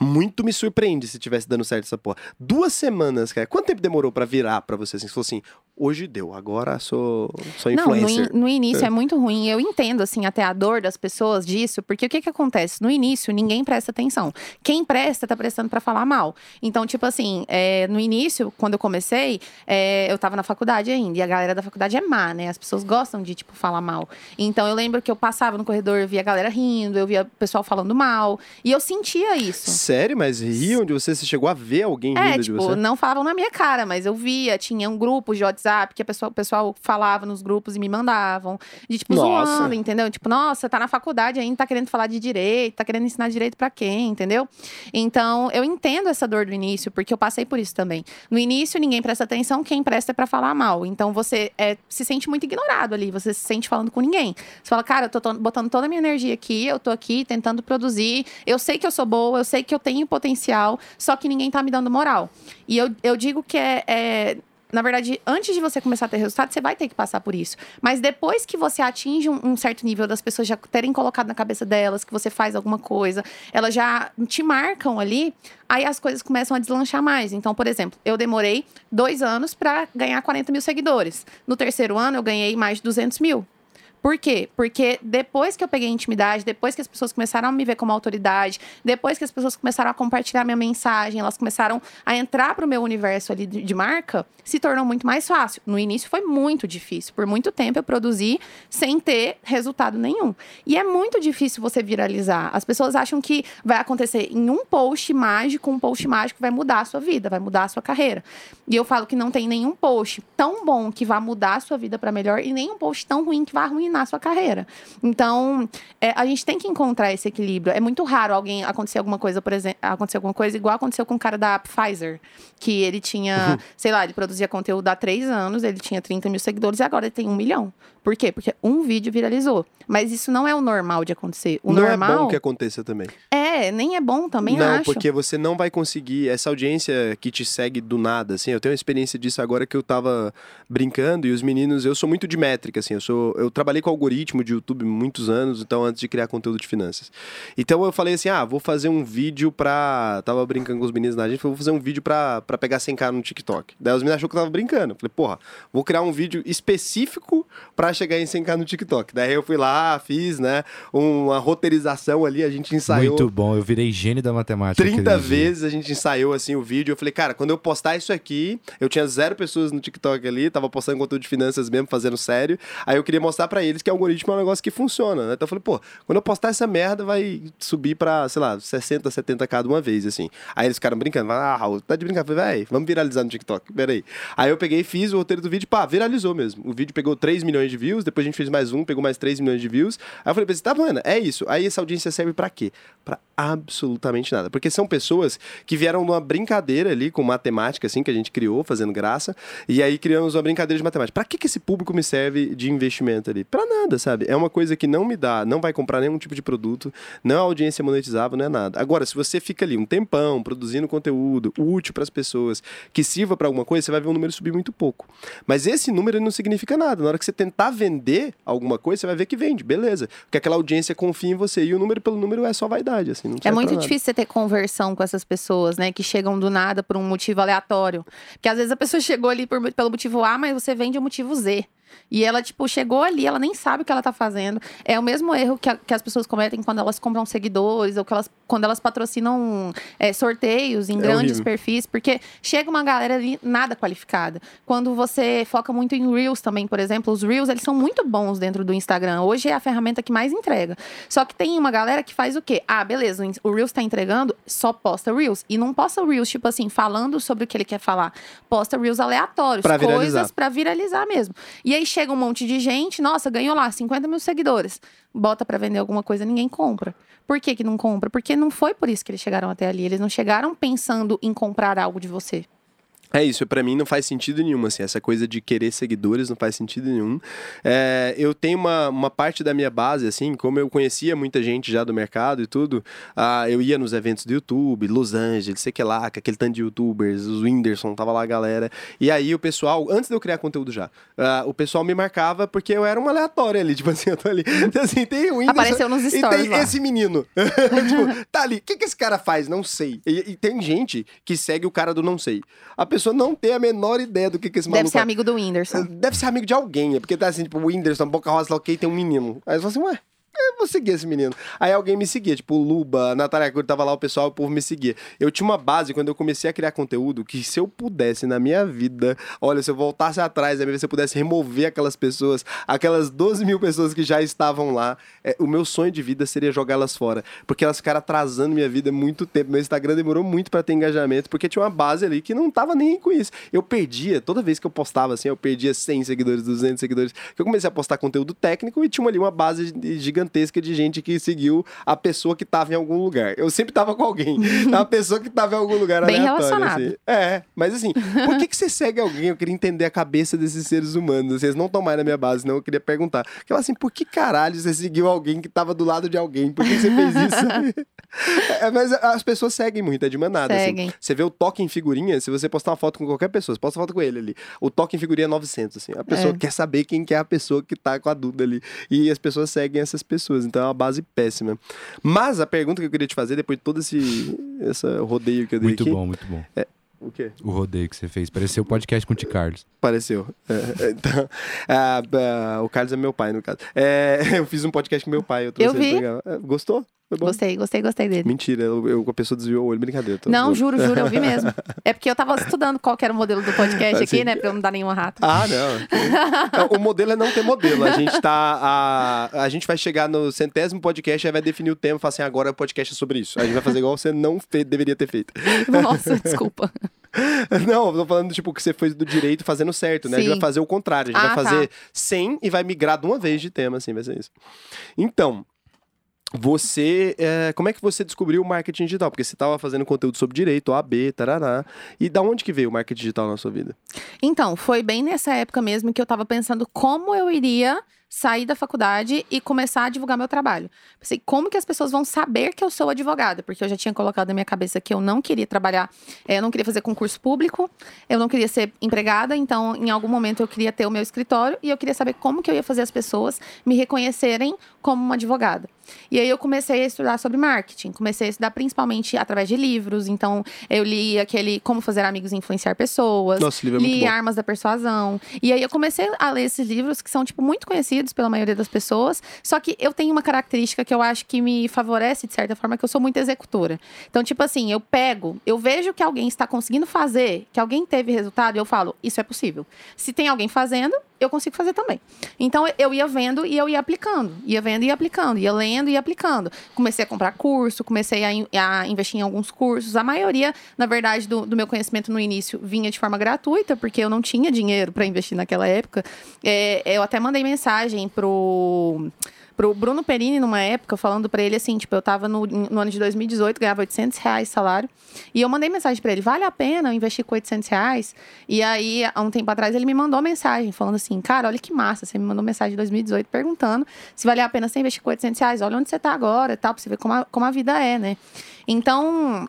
muito me surpreende se tivesse dando certo essa porra. Duas semanas, cara. Quanto tempo demorou pra virar pra você assim? Você falou assim, hoje deu, agora sou, sou Não, no, influencer. in- no início É. é. muito ruim. Eu entendo, assim, até a dor das pessoas disso, porque o que que acontece? No início, ninguém presta atenção. Quem presta, tá prestando pra falar mal. Então, tipo assim, é, no início, quando eu comecei, é, eu tava na faculdade ainda, e a galera da faculdade é má, né? As pessoas gostam de, tipo, falar mal. Então, eu lembro que eu passava no corredor, eu via a galera rindo, eu via o pessoal falando mal, e eu sentia isso. Sério? Mas riam de você? Você chegou a ver alguém rindo É, de tipo, você? não falavam na minha cara, mas eu via, tinha um grupo de WhatsApp que a pessoa, o pessoal falava nos grupos e me mandavam. De tipo, Nossa. zoando, entendeu? Tipo, nossa, tá na faculdade ainda, tá querendo falar de direito, tá querendo ensinar direito pra quem, entendeu? Então, eu entendo essa dor do início, porque eu passei por isso também. No início, ninguém presta atenção, quem presta é pra falar mal. Então, você é, se sente muito ignorado ali, você se sente falando com ninguém. Você fala, cara, eu tô botando toda a minha energia aqui, eu tô aqui tentando produzir, eu sei que eu sou boa, eu sei que eu tenho potencial, só que ninguém tá me dando moral. E eu, eu digo que é- é na verdade, antes de você começar a ter resultado, você vai ter que passar por isso. Mas depois que você atinge um, um certo nível das pessoas já terem colocado na cabeça delas que você faz alguma coisa, elas já te marcam ali, aí as coisas começam a deslanchar mais. Então, por exemplo, eu demorei dois anos para ganhar 40 mil seguidores. No terceiro ano, eu ganhei mais de 200 mil. Por quê? Porque depois que eu peguei intimidade, depois que as pessoas começaram a me ver como autoridade, depois que as pessoas começaram a compartilhar minha mensagem, elas começaram a entrar pro meu universo ali de, marca, se tornou muito mais fácil. No início foi muito difícil. Por muito tempo eu produzi sem ter resultado nenhum. E é muito difícil você viralizar. As pessoas acham que vai acontecer em um post mágico, um post mágico vai mudar a sua vida, vai mudar a sua carreira. E eu falo que não tem nenhum post tão bom que vá mudar a sua vida para melhor e nenhum post tão ruim que vá arruinar a sua carreira. Então, é, a gente tem que encontrar esse equilíbrio. É muito raro alguém acontecer alguma coisa, por exemplo, acontecer alguma coisa igual aconteceu com o cara da Pfizer, que ele tinha, *laughs* sei lá, ele produzia conteúdo há três anos, ele tinha 30 mil seguidores e agora ele tem um milhão. Por quê? Porque um vídeo viralizou. Mas isso não é o normal de acontecer. O não normal é bom que aconteça também. é, nem é bom também, não, acho. porque você não vai conseguir. Essa audiência que te segue do nada, assim. Eu tenho uma experiência disso agora que eu tava brincando e os meninos. Eu sou muito de métrica, assim. Eu, sou, eu trabalhei com algoritmo de YouTube muitos anos, então antes de criar conteúdo de finanças. Então eu falei assim: ah, vou fazer um vídeo pra. Tava brincando com os meninos na gente, falei, vou fazer um vídeo pra, pra pegar 100k no TikTok. Daí os meninos achou que eu tava brincando. Falei, porra, vou criar um vídeo específico pra chegar em 100k no TikTok. Daí eu fui lá, fiz, né, uma roteirização ali, a gente ensaiou. Muito bom, eu virei gênio da matemática. 30 aquele dia. vezes a gente ensaiou assim o vídeo. Eu falei, cara, quando eu postar isso aqui, eu tinha zero pessoas no TikTok ali, tava postando conteúdo de finanças mesmo, fazendo sério. Aí eu queria mostrar pra eles que o algoritmo é um negócio que funciona, né? Então eu falei, pô, quando eu postar essa merda, vai subir pra, sei lá, 60, 70k de uma vez, assim. Aí eles ficaram brincando, ah, Raul, tá de brincadeira. Eu falei, véi, vamos viralizar no TikTok, peraí. Aí eu peguei e fiz o roteiro do vídeo, pá, viralizou mesmo. O vídeo pegou 3 milhões de views, depois a gente fez mais um, pegou mais 3 milhões de views. Aí eu falei pra eles, tá, mano, é isso. Aí essa audiência serve pra quê? Pra absolutamente nada. Porque são pessoas que vieram numa brincadeira ali com matemática, assim, que a gente criou, fazendo graça, e aí criamos uma brincadeira de matemática. Pra que, que esse público me serve de investimento ali? Pra nada, sabe? É uma coisa que não me dá, não vai comprar nenhum tipo de produto, não é audiência monetizável, não é nada. Agora, se você fica ali um tempão produzindo conteúdo útil para as pessoas, que sirva pra alguma coisa, você vai ver o número subir muito pouco. Mas esse número não significa nada. Na hora que você tentar vender alguma coisa, você vai ver que vende, beleza. Porque aquela audiência confia em você. E o número pelo número é só vaidade, assim. É muito difícil você ter conversão com essas pessoas, né? Que chegam do nada por um motivo aleatório. Porque às vezes a pessoa *laughs* chegou ali por- pelo motivo A, mas você vende o motivo Z. E ela, tipo, chegou ali, ela nem sabe o que ela tá fazendo. É o mesmo erro que, a- que as pessoas cometem quando elas compram seguidores ou que elas, quando elas patrocinam é, sorteios em É grandes horrível. perfis, porque chega uma galera ali nada qualificada. Quando você foca muito em Reels também, por exemplo, os Reels, eles são muito bons dentro do Instagram. Hoje é a ferramenta que mais entrega. Só que tem uma galera que faz o quê? Ah, beleza, o Reels tá entregando, só posta Reels. E não posta Reels, tipo assim, falando sobre o que ele quer falar. Posta Reels aleatórios, Pra coisas pra viralizar mesmo. E aí chega um monte de gente, nossa, ganhou lá 50 mil seguidores. Bota pra vender alguma coisa, ninguém compra. Por que, que não compra? Porque não foi por isso que eles chegaram até ali. Eles não chegaram pensando em comprar algo de você. É isso, pra mim não faz sentido nenhum, assim, essa coisa de querer seguidores não faz sentido nenhum. É, eu tenho uma, uma parte da minha base, assim, como eu conhecia muita gente já do mercado e tudo, ah, eu ia nos eventos do YouTube, Los Angeles, sei que lá, com aquele tanto de youtubers, os Whindersson, tava lá a galera, e aí o pessoal, antes de eu criar conteúdo já, ah, o pessoal me marcava porque eu era uma aleatória ali, *laughs* tipo assim, eu tô ali, então, assim, tem o Whindersson... Apareceu nos E stories tem lá. esse menino. *laughs* tipo, tá ali. O que, que esse cara faz? Não sei. E, e tem gente que segue o cara do não sei. A pessoa não tem a menor ideia do que, que esse Deve maluco ser faz. amigo do Whindersson. Deve ser amigo de alguém. É porque tá assim, tipo, o Whindersson, Boca Rosa, lá, ok, tem um menino. Aí você fala assim, ué. Eu vou seguir esse menino. Aí alguém me seguia, tipo, Luba, Natália Arcuri, tava lá, o pessoal, o povo me seguia. Eu tinha uma base quando eu comecei a criar conteúdo que se eu pudesse na minha vida, olha, se eu voltasse atrás, minha se eu pudesse remover aquelas pessoas, aquelas 12 mil pessoas que já estavam lá, é, o meu sonho de vida seria jogá-las fora. Porque elas ficaram atrasando minha vida muito tempo. Meu Instagram demorou muito pra ter engajamento, porque tinha uma base ali que não tava nem com isso. Eu perdia, toda vez que eu postava assim, eu perdia 100 seguidores, 200 seguidores. Que Eu comecei a postar conteúdo técnico e tinha ali uma base de- gigantesca de gente que seguiu a pessoa que tava em algum lugar. Eu sempre tava com alguém. *laughs* A pessoa que tava em algum lugar Bem aleatório, relacionado. assim. É, mas assim, por que, que você segue alguém? Eu queria entender a cabeça desses seres humanos. Vocês não estão mais na minha base, senão eu queria perguntar. Porque eu assim, por que caralho você seguiu alguém que tava do lado de alguém? Por que, você fez isso? *laughs* *laughs* É, mas as pessoas seguem muito, é de manada. assim. Seguem. Você vê o toque em figurinha, se você postar uma foto com qualquer pessoa, você posta uma foto com ele ali. O toque em figurinha é 900, assim. A pessoa É. quer saber quem que é a pessoa que tá com a Duda ali. E as pessoas seguem essas pessoas, então é uma base péssima. Mas a pergunta que eu queria te fazer, depois de todo esse essa rodeio que eu dei Muito aqui... bom, muito bom. O quê? O rodeio que você fez. Pareceu o podcast com o T. Carlos. Pareceu. É, então, *laughs* ah, ah, o Carlos é meu pai, no caso. É, *laughs* eu fiz um podcast com meu pai. Eu, trouxe Eu vi. É, Gostou? Foi bom? Gostei, gostei, gostei dele. Mentira, eu, eu- a pessoa desviou o olho. Brincadeira. tô- Não, juro, juro, eu vi *laughs* mesmo. É porque eu tava estudando qual que era o modelo do podcast Assim. aqui, né? Pra eu não dar nenhuma rata. Ah, *laughs* não. o modelo é não ter modelo. A gente tá. A, a gente vai chegar no centésimo podcast, aí vai definir o tema e falar assim: agora o podcast é sobre isso. A gente vai fazer igual você não fe- deveria ter feito. Nossa, *laughs* desculpa. Não, eu tô falando, tipo, que você foi do direito fazendo certo, né? A gente Sim. vai fazer o contrário. A gente Ah, vai tá. fazer 100 e vai migrar de uma vez de tema, assim, vai ser isso. Então. Você, é, como é que você descobriu o marketing digital? Porque você estava fazendo conteúdo sobre direito, OAB, tarará. E da onde que veio o marketing digital na sua vida? Então, foi bem nessa época mesmo que eu tava pensando como eu iria sair da faculdade e começar a divulgar meu trabalho. Pensei, como que as pessoas vão saber que eu sou advogada? Porque eu já tinha colocado na minha cabeça que eu não queria trabalhar, eh, eu não queria fazer concurso público, eu não queria ser empregada, então em algum momento eu queria ter o meu escritório e eu queria saber como que eu ia fazer as pessoas me reconhecerem como uma advogada. E aí eu comecei a estudar sobre marketing. Comecei a estudar principalmente através de livros. Então, eu li aquele Como Fazer Amigos e Influenciar Pessoas. Nossa, livro é muito li. Armas da Persuasão. E aí eu comecei a ler esses livros que são, tipo, muito conhecidos pela maioria das pessoas. Só que eu tenho uma característica que eu acho que me favorece, de certa forma, que eu sou muito executora. Então, tipo assim, eu pego, eu vejo que alguém está conseguindo fazer, que alguém teve resultado, e eu falo, isso é possível. Se tem alguém fazendo, eu consigo fazer também. Então eu ia vendo e eu ia aplicando, ia vendo e aplicando, ia lendo e aplicando. Comecei a comprar curso, comecei a, a investir em alguns cursos. A maioria, na verdade, do, do meu conhecimento no início vinha de forma gratuita, porque eu não tinha dinheiro para investir naquela época. É, eu até mandei mensagem pro pro Bruno Perini numa época, falando pra ele assim, tipo, eu tava no, no ano de 2018, ganhava 800 reais salário, e eu mandei mensagem pra ele, vale a pena eu investir com 800 reais? E aí, há um tempo atrás, ele me mandou mensagem, falando assim, cara, olha que massa, você me mandou mensagem em 2018 perguntando se valia a pena você investir com 800 reais, olha onde você tá agora e tal, pra você ver como a, como a vida é, né? Então...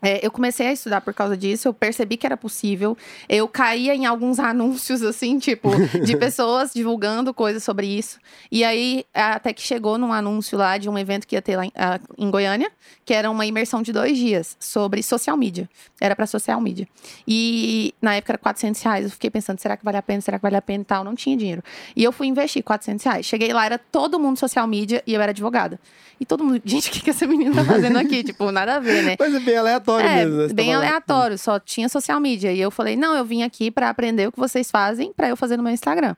é, eu comecei a estudar por causa disso, eu percebi que era possível. Eu caía em alguns *laughs* anúncios, assim, tipo, de *laughs* pessoas divulgando coisas sobre isso. E aí, até que chegou num anúncio lá de um evento que ia ter lá em, ah, em Goiânia, que era uma imersão de dois dias sobre social media. Era para social media. E na época era 400 reais. Eu fiquei pensando, será que vale a pena? Será que vale a pena e tal? Não tinha dinheiro. E eu fui investir 400 reais. Cheguei lá, era todo mundo social media e eu era advogada. E todo mundo, *laughs* gente, o que, que essa menina tá fazendo aqui? tipo, nada a ver, né? Mas é bem aleatório É, mesmo, né? Você bem tava aleatório, só tinha social media. E eu falei, não, eu vim aqui pra aprender o que vocês fazem pra eu fazer no meu Instagram.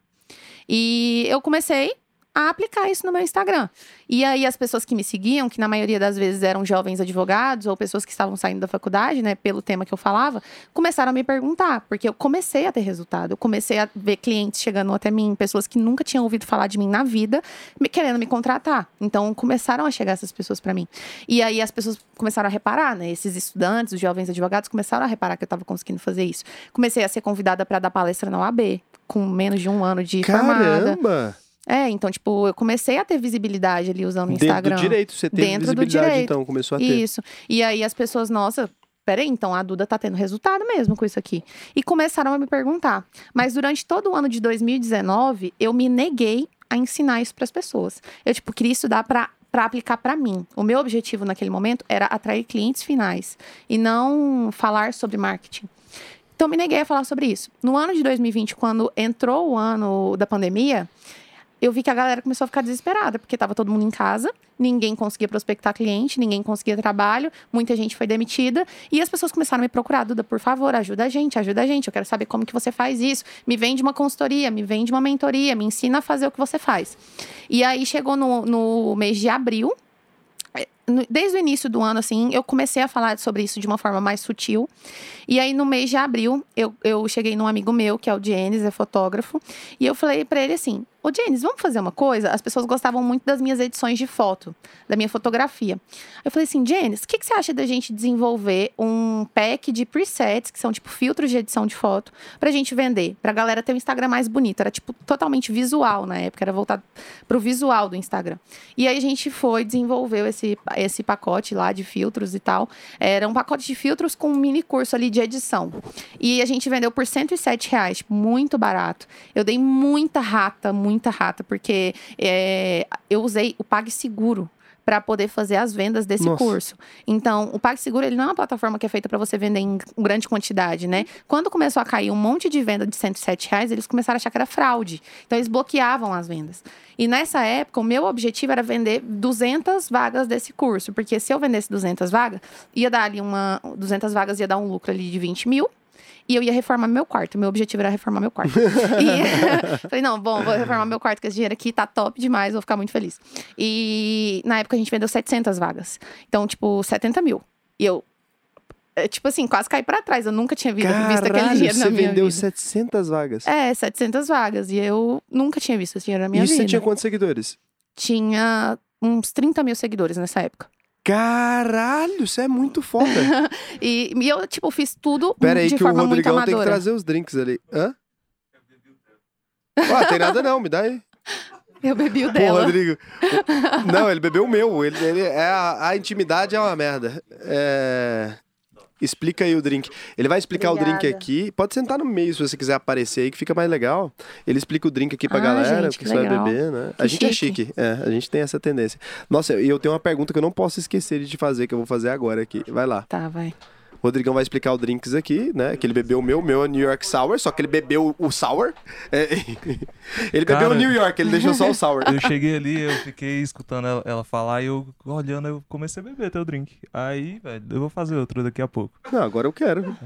E eu comecei a aplicar isso no meu Instagram. E aí as pessoas que me seguiam, que na maioria das vezes eram jovens advogados ou pessoas que estavam saindo da faculdade, né, pelo tema que eu falava, começaram a me perguntar, porque eu comecei a ter resultado, eu comecei a ver clientes chegando até mim, pessoas que nunca tinham ouvido falar de mim na vida, me- querendo me contratar. Então começaram a chegar essas pessoas pra mim. E aí as pessoas começaram a reparar, né, esses estudantes, os jovens advogados começaram a reparar que eu estava conseguindo fazer isso. Comecei a ser convidada para dar palestra na OAB, com menos de um ano de formada. Caramba! É, então, tipo, eu comecei a ter visibilidade ali usando o Dentro Instagram. do direito, você teve Dentro do visibilidade, direito. então, começou a ter. Isso. E aí as pessoas, nossa, peraí, então a Duda tá tendo resultado mesmo com isso aqui. E começaram a me perguntar. Mas durante todo o ano de 2019, eu me neguei a ensinar isso pras pessoas. Eu, tipo, queria estudar pra para aplicar pra mim. O meu objetivo naquele momento era atrair clientes finais e não falar sobre marketing. Então me neguei a falar sobre isso. No ano de 2020, quando entrou o ano da pandemia, eu vi que a galera começou a ficar desesperada, porque tava todo mundo em casa, ninguém conseguia prospectar cliente, ninguém conseguia trabalho, muita gente foi demitida, e as pessoas começaram a me procurar, Duda, por favor, ajuda a gente, ajuda a gente, eu quero saber como que você faz isso, me vende uma consultoria, me vende uma mentoria, me ensina a fazer o que você faz. E aí chegou no, no mês de abril, eh, Desde o início do ano, assim, eu comecei a falar sobre isso de uma forma mais sutil. E aí, no mês de abril, eu, eu cheguei num amigo meu, que é o Dienes, é fotógrafo, e eu falei pra ele assim: Ô, Dienes, vamos fazer uma coisa? As pessoas gostavam muito das minhas edições de foto, da minha fotografia. Eu falei assim: Dienes, o que, que você acha da gente desenvolver um pack de presets, que são tipo filtros de edição de foto, pra gente vender? Pra galera ter um Instagram mais bonito. Era tipo totalmente visual na época, era voltado pro visual do Instagram. E aí a gente foi, desenvolveu esse, esse pacote lá de filtros e tal. Era um pacote de filtros com um mini curso ali de edição. E a gente vendeu por 107 reais, tipo, muito barato. Eu dei muita rata, muita rata, porque é, eu usei o PagSeguro para poder fazer as vendas desse Nossa. curso. Então, o PagSeguro ele não é uma plataforma que é feita para você vender em grande quantidade, né? Quando começou a cair um monte de venda de 107 reais, eles começaram a achar que era fraude. Então, eles bloqueavam as vendas. E nessa época, o meu objetivo era vender 200 vagas desse curso, porque se eu vendesse 200 vagas, ia dar ali uma. 200 vagas ia dar um lucro ali de 20 mil. E eu ia reformar meu quarto. Meu objetivo era reformar meu quarto. e *laughs* falei, não, bom, vou reformar meu quarto, que esse dinheiro aqui tá top demais, vou ficar muito feliz. E na época a gente vendeu 700 vagas. Então, tipo, 70 mil. E eu, é, tipo assim, quase caí pra trás. Eu nunca tinha visto, visto aquele Caralho, dinheiro você na minha vendeu vida. 700 vagas. É, 700 vagas. E eu nunca tinha visto esse dinheiro na minha e vida. você tinha quantos seguidores? Tinha uns 30 mil seguidores nessa época. Caralho, isso é muito foda. *laughs* E, e eu, tipo, fiz tudo Pera aí de que o forma muito Rodrigão tem que trazer os drinks ali. Hã? Ah, tem nada não, me dá aí. Eu bebi o Pô, dela. Rodrigo. o- *laughs* Não, ele bebeu o meu. Ele, ele- é a, a intimidade é uma merda. É, Explica aí o drink. Ele vai explicar o drink Obrigada. aqui. Pode sentar no meio se você quiser aparecer aí, que fica mais legal. Ele explica o drink aqui pra Ah, galera, gente, porque que você vai legal. beber, né? a Que gente é chique. chique. É, a gente tem essa tendência. Nossa, e eu tenho uma pergunta que eu não posso esquecer de te fazer, que eu vou fazer agora aqui. Vai lá. Tá, vai. O Rodrigão vai explicar o drinks aqui, né? Que ele bebeu o meu, meu é New York Sour, só que ele bebeu o Sour. É, *laughs* ele bebeu Cara, o New York, ele deixou só o Sour. Eu cheguei ali, eu fiquei escutando ela, ela falar e eu olhando, eu comecei a beber teu drink. Aí, velho, eu vou fazer outro daqui a pouco. Não, agora eu quero.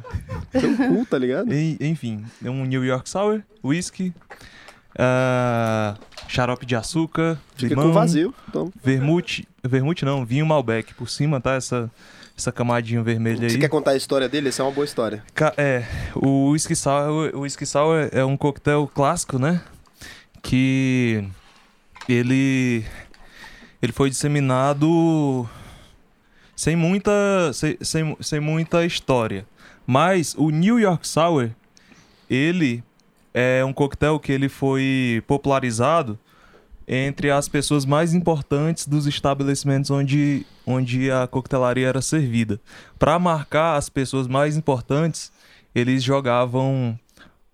Seu cu, tá ligado? E- enfim, é um New York Sour, whisky, ah, xarope de açúcar, Fica limão, com vazio. Então, vermute, vermute não, vinho Malbec por cima, tá? Essa, essa camadinha vermelha você aí. quer contar a história dele? Essa é uma boa história. Ca- É, o whisky sour, o whisky sour é um coquetel clássico, né? Que ele ele foi disseminado sem muita sem, sem, sem muita história. Mas o New York Sour, ele é um coquetel que ele foi popularizado entre as pessoas mais importantes dos estabelecimentos onde, onde a coquetelaria era servida. Para marcar as pessoas mais importantes, eles jogavam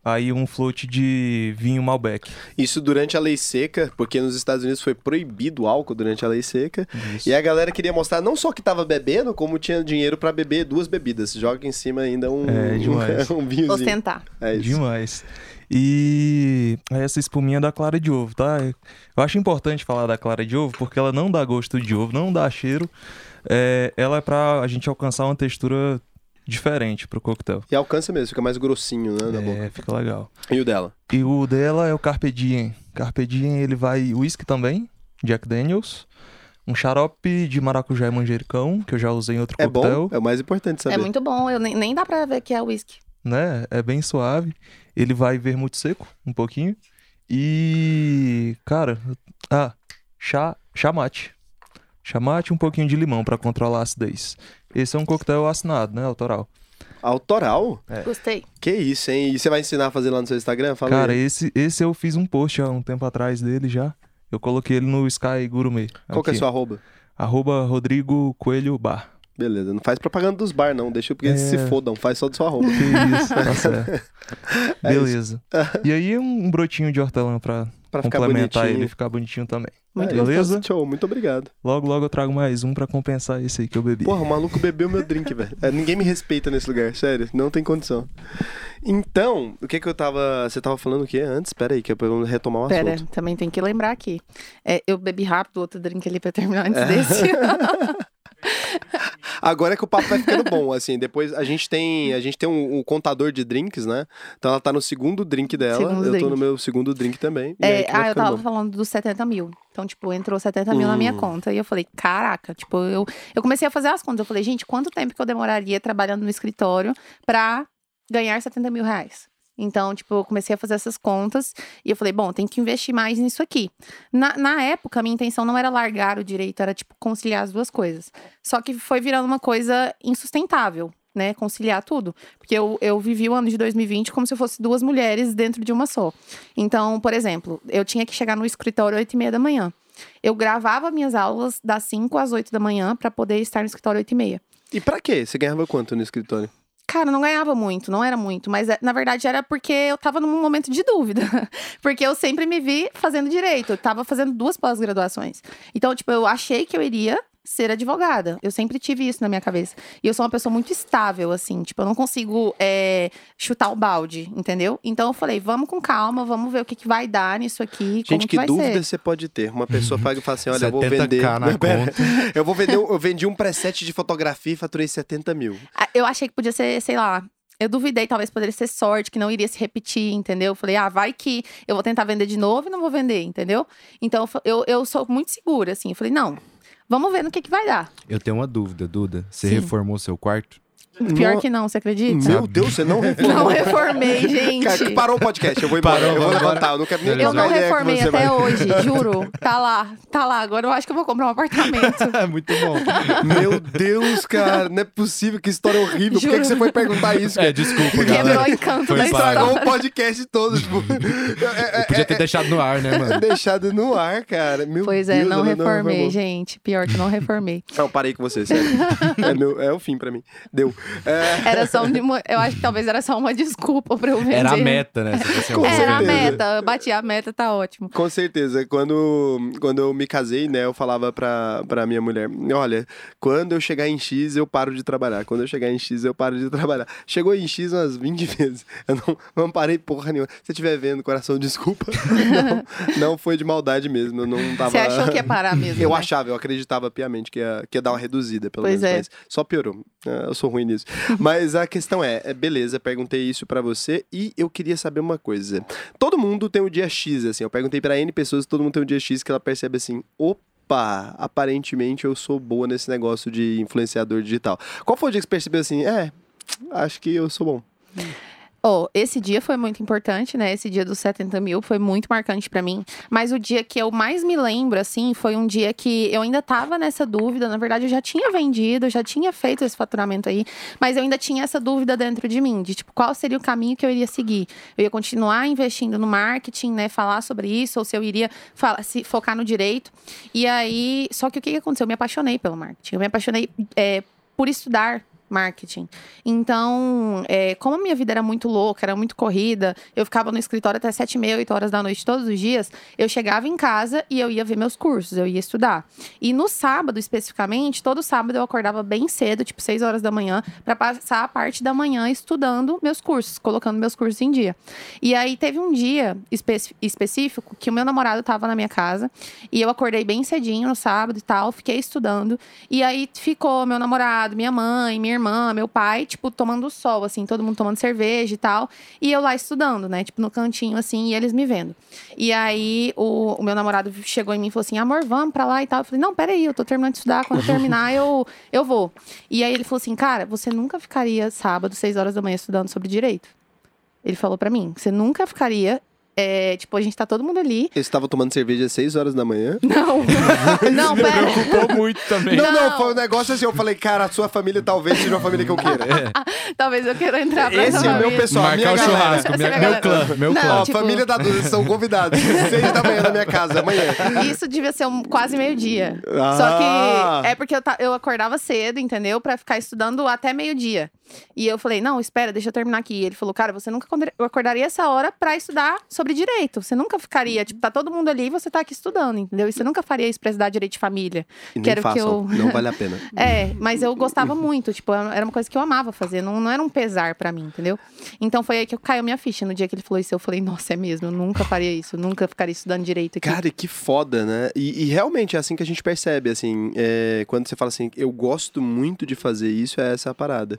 aí um float de vinho Malbec. Isso durante a lei seca, porque nos Estados Unidos foi proibido o álcool durante a lei seca. Isso. E a galera queria mostrar não só que tava bebendo, como tinha dinheiro pra beber duas bebidas. Joga em cima ainda um, É, demais. *laughs* um, vinhozinho. Ostentar. É isso. Demais. E essa espuminha é da clara de ovo, tá? Eu acho importante falar da clara de ovo porque ela não dá gosto de ovo, não dá cheiro. É, ela é pra a gente alcançar uma textura diferente pro coquetel. E alcança mesmo, fica mais grossinho, né, na boca. É, fica legal. E o dela? E o dela é o Carpe Diem. Carpe Diem, ele vai whisky também, Jack Daniels, um xarope de maracujá e manjericão, que eu já usei em outro É coquetel, bom? É o mais importante saber. É muito bom. Eu nem, nem dá pra ver que é whisky. né? É bem suave. Ele vai vermute seco, um pouquinho. E, cara, ah, chá, chamate. Chamate e um pouquinho de limão pra controlar a acidez. Esse é um coquetel assinado, né, autoral. Autoral? Gostei. Que isso, hein? E você vai ensinar a fazer lá no seu Instagram? Fala Cara, aí. esse, esse eu fiz um post há um tempo atrás dele já. Eu coloquei ele no Sky Gourmet. Qual que é Aqui. seu arroba? Arroba Rodrigo Coelho Bar. Beleza, não faz propaganda dos bar, não. Deixa porque eles É. se fodam, faz só do seu arroba. Que isso, tá certo. *laughs* É isso. Beleza. E aí um, brotinho de hortelã pra, Pra ficar complementar bonitinho. ele e ficar bonitinho também. Muito É, Beleza? Show, muito obrigado. Logo, logo eu trago mais um pra compensar esse aí que eu bebi. Porra, o maluco bebeu meu drink, velho. É, ninguém me respeita nesse lugar, sério. Não tem condição. Então, o que que eu tava... Você tava falando o quê antes? Pera aí, que é eu retomar o Pera, assunto. também tem que lembrar aqui. É, eu bebi rápido outro drink ali pra terminar É. antes desse. *laughs* *laughs* Agora é que o papo vai ficando bom, assim. Depois a gente tem, a gente tem um, um contador de drinks, né? Então ela tá no segundo drink dela. Segundo eu tô drink. no meu segundo drink também. É, ah, eu tava bom. falando dos 70 mil. Então, tipo, entrou 70 mil na minha Hum. conta. E eu falei, caraca, tipo, eu, eu comecei a fazer as contas. Eu falei, gente, quanto tempo que eu demoraria trabalhando no escritório pra ganhar 70 mil reais? Então, tipo, eu comecei a fazer essas contas e eu falei, bom, tem que investir mais nisso aqui. Na, na época, a minha intenção não era largar o direito, era, tipo, conciliar as duas coisas. Só que foi virando uma coisa insustentável, né? Conciliar tudo. Porque eu, eu vivi o ano de 2020 como se eu fosse duas mulheres dentro de uma só. Então, por exemplo, eu tinha que chegar no escritório às 8 e meia da manhã. Eu gravava minhas aulas das 5 às 8 da manhã pra poder estar no escritório às 8 e meia. E pra quê? Você ganhava quanto no escritório? Cara, não ganhava muito, não era muito, mas é, na verdade era porque eu tava num momento de dúvida. *laughs* porque eu sempre me vi fazendo direito, eu tava fazendo duas pós-graduações. Então, tipo, eu achei que eu iria ser advogada. Eu sempre tive isso na minha cabeça. E eu sou uma pessoa muito estável, assim, tipo, eu não consigo é, chutar o balde, entendeu? Então eu falei, vamos com calma, vamos ver o que, que vai dar nisso aqui, como Gente, que, que vai dúvida ser. você pode ter? Uma pessoa paga e fala assim: olha, eu vou 70K vender. na *laughs* Pera, conta. eu vou vender. um- Eu vendi um preset de fotografia e faturei 70 mil. Ah, Eu achei que podia ser, sei lá. Eu duvidei, talvez poderia ser sorte, que não iria se repetir, entendeu? Eu falei, ah, vai que eu vou tentar vender de novo e não vou vender, entendeu? Então eu, eu sou muito segura, assim. Eu falei, não, vamos ver no que, que vai dar. Eu tenho uma dúvida, Duda. Você Sim. reformou seu quarto? Pior No- que não, você acredita? Meu Deus, você não *laughs* reformou. Não reformei, gente. Cara, parou o podcast, eu vou embora. Parou, eu vou levantar, eu não quero nem. Eu não reformei até mais. hoje, *laughs* juro. Tá lá, tá lá. Agora eu acho que eu vou comprar um apartamento. É *laughs* muito bom. Meu Deus, cara, não é possível, que história horrível. Por que, Juro. que você foi perguntar isso? É, cara? desculpa, Quebrou galera. o encanto Foi da pago. Estragou o história. podcast todo, tipo. é- é- Podia ter deixado no ar, né, mano? deixado no ar, cara. Meu Pois é, Deus, não ela reformei, reformou. gente. Pior que não reformei. Não, parei com você, sério. é, meu- é o fim pra mim. Deu. É, Era só um, eu acho que talvez era só uma desculpa pra eu vender. Era a meta, né? Com vou Era a certeza. vender. meta. Eu bati a meta, tá ótimo. Com certeza. Quando, quando eu me casei, né, eu falava pra, pra minha mulher: olha, quando eu chegar em X, eu paro de trabalhar. Quando eu chegar em X, eu paro de trabalhar. Chegou em X umas 20 *laughs* vezes. Eu não, não parei porra nenhuma. Se você estiver vendo, coração, desculpa. *laughs* Não, não foi de maldade mesmo. Eu não tava. Você achou que ia parar mesmo? Eu né? achava, eu acreditava piamente que ia, que ia dar uma reduzida, pelo Pois menos. é. Mas só piorou. É, Eu sou ruim nisso. mas a questão é, é, beleza, perguntei isso pra você e eu queria saber uma coisa. Todo mundo tem um dia X, assim. Eu perguntei pra N pessoas, todo mundo tem um dia X que ela percebe assim, opa, aparentemente eu sou boa nesse negócio de influenciador digital. Qual foi o dia que você percebeu assim, é, acho que eu sou bom? Oh, esse dia foi muito importante, né? Esse dia dos 70 mil foi muito marcante pra mim. Mas o dia que eu mais me lembro, assim, foi um dia que eu ainda tava nessa dúvida. Na verdade, eu já tinha vendido, já tinha feito esse faturamento aí. Mas eu ainda tinha essa dúvida dentro de mim, de tipo, qual seria o caminho que eu iria seguir? Eu ia continuar investindo no marketing, né? Falar sobre isso, ou se eu iria falar, se focar no direito. E aí, só que o que que aconteceu? Eu me apaixonei pelo marketing. Eu me apaixonei é, por estudar marketing. Então, é, como a minha vida era muito louca, era muito corrida, eu ficava no escritório até sete e meia, oito horas da noite todos os dias, eu chegava em casa e eu ia ver meus cursos, eu ia estudar. E no sábado, especificamente, todo sábado eu acordava bem cedo, tipo seis horas da manhã, para passar a parte da manhã estudando meus cursos, colocando meus cursos em dia. E aí teve um dia espe- específico que o meu namorado estava na minha casa e eu acordei bem cedinho no sábado e tal, fiquei estudando. E aí ficou meu namorado, minha mãe, minha irmã, meu pai, tipo, tomando sol, assim, todo mundo tomando cerveja e tal. E eu lá estudando, né? Tipo, no cantinho, assim, e eles me vendo. E aí o, o meu namorado chegou em mim e falou assim: amor, vamos pra lá e tal. Eu falei, não, peraí, eu tô terminando de estudar. Quando eu terminar, eu, eu vou. E aí ele falou assim: cara, você nunca ficaria sábado, seis horas da manhã, estudando sobre direito. Ele falou pra mim: você nunca ficaria. É, tipo, a gente tá todo mundo ali. Eu estava tomando cerveja às 6 horas da manhã. Não, *laughs* não, pera. Preocupou muito também. Não, não, Não. foi um negócio assim. Eu falei, cara, a sua família talvez seja uma família que eu queira. *laughs* Talvez eu queira entrar pra Esse é o meu pessoal, a minha Marcar o galera. churrasco. Minha- é a meu clã, meu Não, clã. Ó, tipo- família da Duda, são convidados. Seis da manhã na minha casa, amanhã. Isso devia ser um, quase meio-dia. Ah. Só que é porque eu, ta- eu acordava cedo, entendeu? Pra ficar estudando até meio-dia. E eu falei, não, espera, deixa eu terminar aqui. E ele falou, cara, você nunca acordar- acordaria essa hora pra estudar sobre direito. Você nunca ficaria, tipo, tá todo mundo ali e você tá aqui estudando, entendeu? E você nunca faria isso pra estudar direito de família. E Que o que façam, eu- não vale *laughs* a pena. É, mas eu gostava muito, tipo, era uma coisa que eu amava fazer, não, não era um pesar pra mim, entendeu? Então foi aí que caiu minha ficha. No dia que ele falou isso, eu falei, nossa, é mesmo, eu nunca faria isso, eu nunca ficaria estudando direito aqui. Cara, que foda, né? E, e realmente é assim que a gente percebe, assim, é, quando você fala assim, eu gosto muito de fazer isso, é essa a parada.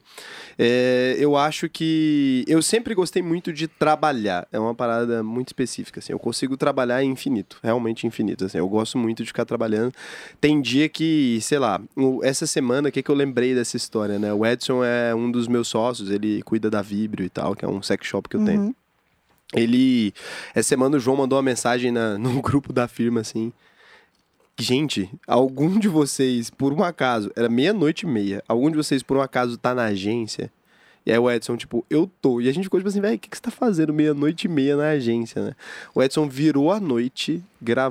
É, eu acho que eu sempre gostei muito de trabalhar, é uma parada muito específica, assim, eu consigo trabalhar infinito, realmente infinito, assim, eu gosto muito de ficar trabalhando. Tem dia que, sei lá, essa semana, o que, que eu lembrei dessa história, né? O Edson é um dos meus sócios, ele cuida da Vibrio e tal, que é um sex shop que eu tenho. Uhum. Ele. Essa semana o João mandou uma mensagem na, *laughs* no grupo da firma assim. Gente, algum de vocês, por um acaso, era meia-noite e meia, algum de vocês, por um acaso, tá na agência? E aí o Edson, tipo, eu tô. E a gente ficou tipo assim, velho, o que, que você tá fazendo meia-noite e meia na agência, né? O Edson virou a noite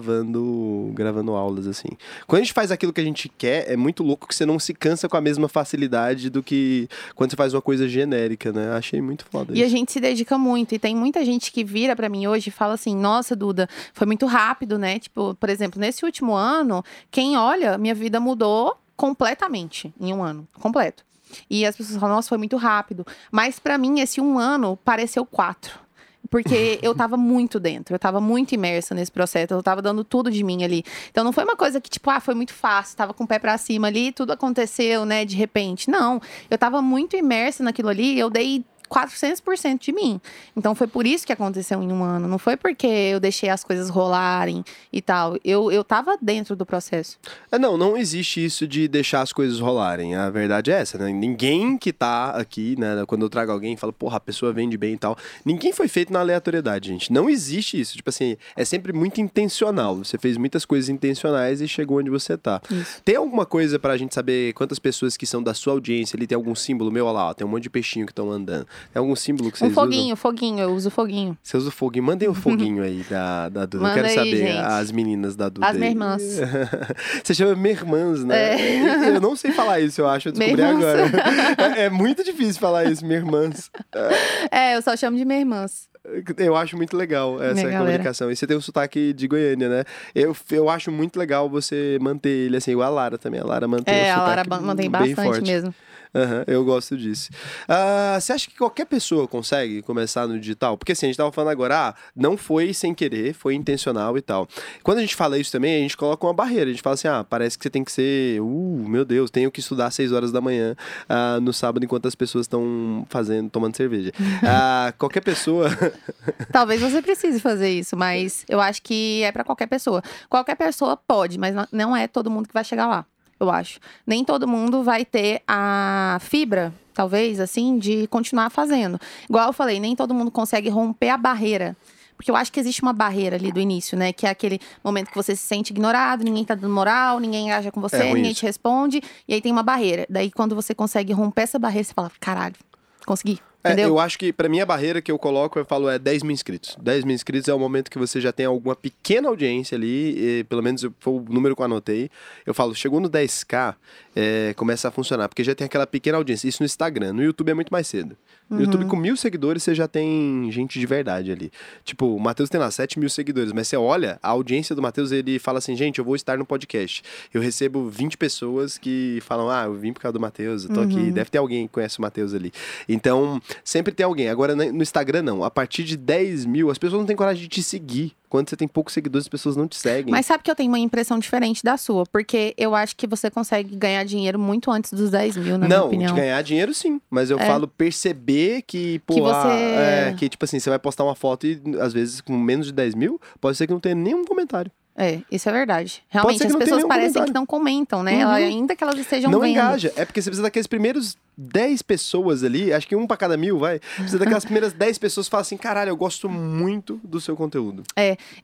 gravando gravando aulas, assim. Quando a gente faz aquilo que a gente quer, é muito louco que você não se cansa com a mesma facilidade do que quando você faz uma coisa genérica, né? Achei muito foda E a isso. gente se dedica muito. E tem muita gente que vira pra mim hoje e fala assim: Nossa, Duda, foi muito rápido, né? Tipo, por exemplo, nesse último ano, quem olha, minha vida mudou completamente em um ano completo. E as pessoas falam: Nossa, foi muito rápido. Mas pra mim, esse um ano pareceu quatro. Porque *laughs* eu tava muito dentro, eu tava muito imersa nesse processo, eu tava dando tudo de mim ali. Então não foi uma coisa que, tipo, ah, foi muito fácil, tava com o pé pra cima ali, tudo aconteceu, né, de repente. Não, eu tava muito imersa naquilo ali, eu dei 400% de mim. Então foi por isso que aconteceu em um ano. Não foi porque eu deixei as coisas rolarem e tal. Eu, eu tava dentro do processo. É, não, não existe isso de deixar as coisas rolarem. A verdade é essa, né? Ninguém que tá aqui, né? Quando eu trago alguém e falo, porra, a pessoa vende bem e tal. Ninguém foi feito na aleatoriedade, gente. Não existe isso. Tipo assim, é sempre muito intencional. Você fez muitas coisas intencionais e chegou onde você tá. Isso. Tem alguma coisa pra gente saber quantas pessoas que são da sua audiência? Ele tem algum símbolo meu? Olha lá, ó, tem um monte de peixinho que estão andando. Tem algum símbolo que vocês Um foguinho, foguinho, eu uso foguinho. usam? Você usa o foguinho. Mandem o foguinho aí da, da Duda. eu Manda quero aí, saber gente. as meninas da Duda. As minhas *laughs* irmãs. Você chama minha irmãs, né? *laughs* Eu não sei falar isso, eu acho. Eu descobri Minha irmãs. agora. *laughs* É, é muito difícil falar isso, minha irmãs. É, eu só chamo de irmãs. Eu acho muito legal essa Minha galera. comunicação. E você tem o sotaque de Goiânia, né? Eu, eu acho muito legal você manter ele assim, igual a Lara também. A Lara mantém É, o a sotaque Lara ban- mantém bem bastante forte. mesmo. Aham, eu gosto disso. Ah, você acha que qualquer pessoa consegue começar no digital? Porque assim, a gente tava falando agora, ah, não foi sem querer, foi intencional e tal. Quando a gente fala isso também, a gente coloca uma barreira. A gente fala assim, ah, parece que você tem que ser, uh, meu Deus, tenho que estudar às 6 horas da manhã ah, no sábado enquanto as pessoas estão fazendo, tomando cerveja. *laughs* Ah, qualquer pessoa. *laughs* Talvez você precise fazer isso, mas eu acho que é pra qualquer pessoa. Qualquer pessoa pode, mas não é todo mundo que vai chegar lá, eu acho. Nem todo mundo vai ter a fibra, talvez, assim, de continuar fazendo. Igual eu falei, nem todo mundo consegue romper a barreira. Porque eu acho que existe uma barreira ali do início, né? Que é aquele momento que você se sente ignorado, ninguém tá dando moral, ninguém engaja com você, É ninguém isso. te responde. E aí tem uma barreira. Daí quando você consegue romper essa barreira, você fala, caralho, consegui. É, eu acho que pra mim a barreira que eu coloco, eu falo, é 10 mil inscritos. 10 mil inscritos é o momento que você já tem alguma pequena audiência ali, pelo menos foi o número que eu anotei. Eu falo, chegou no 10k, é, começa a funcionar, porque já tem aquela pequena audiência. Isso no Instagram. No YouTube é muito mais cedo. No Uhum. YouTube, com mil seguidores, você já tem gente de verdade ali. Tipo, o Matheus tem lá 7 mil seguidores, mas você olha, a audiência do Matheus, ele fala assim, gente, eu vou estar no podcast. Eu recebo 20 pessoas que falam, ah, eu vim por causa do Matheus, eu tô Uhum. aqui. Deve ter alguém que conhece o Matheus ali. Então, sempre tem alguém. Agora, no Instagram, não. A partir de 10 mil, as pessoas não têm coragem de te seguir. Quando você tem poucos seguidores, as pessoas não te seguem. Mas sabe que eu tenho uma impressão diferente da sua, porque eu acho que você consegue ganhar dinheiro muito antes dos 10 mil, na minha não, opinião. de ganhar dinheiro sim. Mas eu É. falo perceber que, pô, Que ah, você- é, que tipo assim, você vai postar uma foto e às vezes com menos de 10 mil, pode ser que não tenha nenhum comentário. É, isso é verdade. Realmente, as pessoas parecem comentário. que não comentam, né? Uhum. Ela- Ainda que elas estejam não vendo. engaja. É porque você precisa daqueles primeiros 10 pessoas ali, acho que um pra cada mil, vai. Precisa daquelas primeiras 10 pessoas que falam assim, caralho, eu gosto muito do seu conteúdo.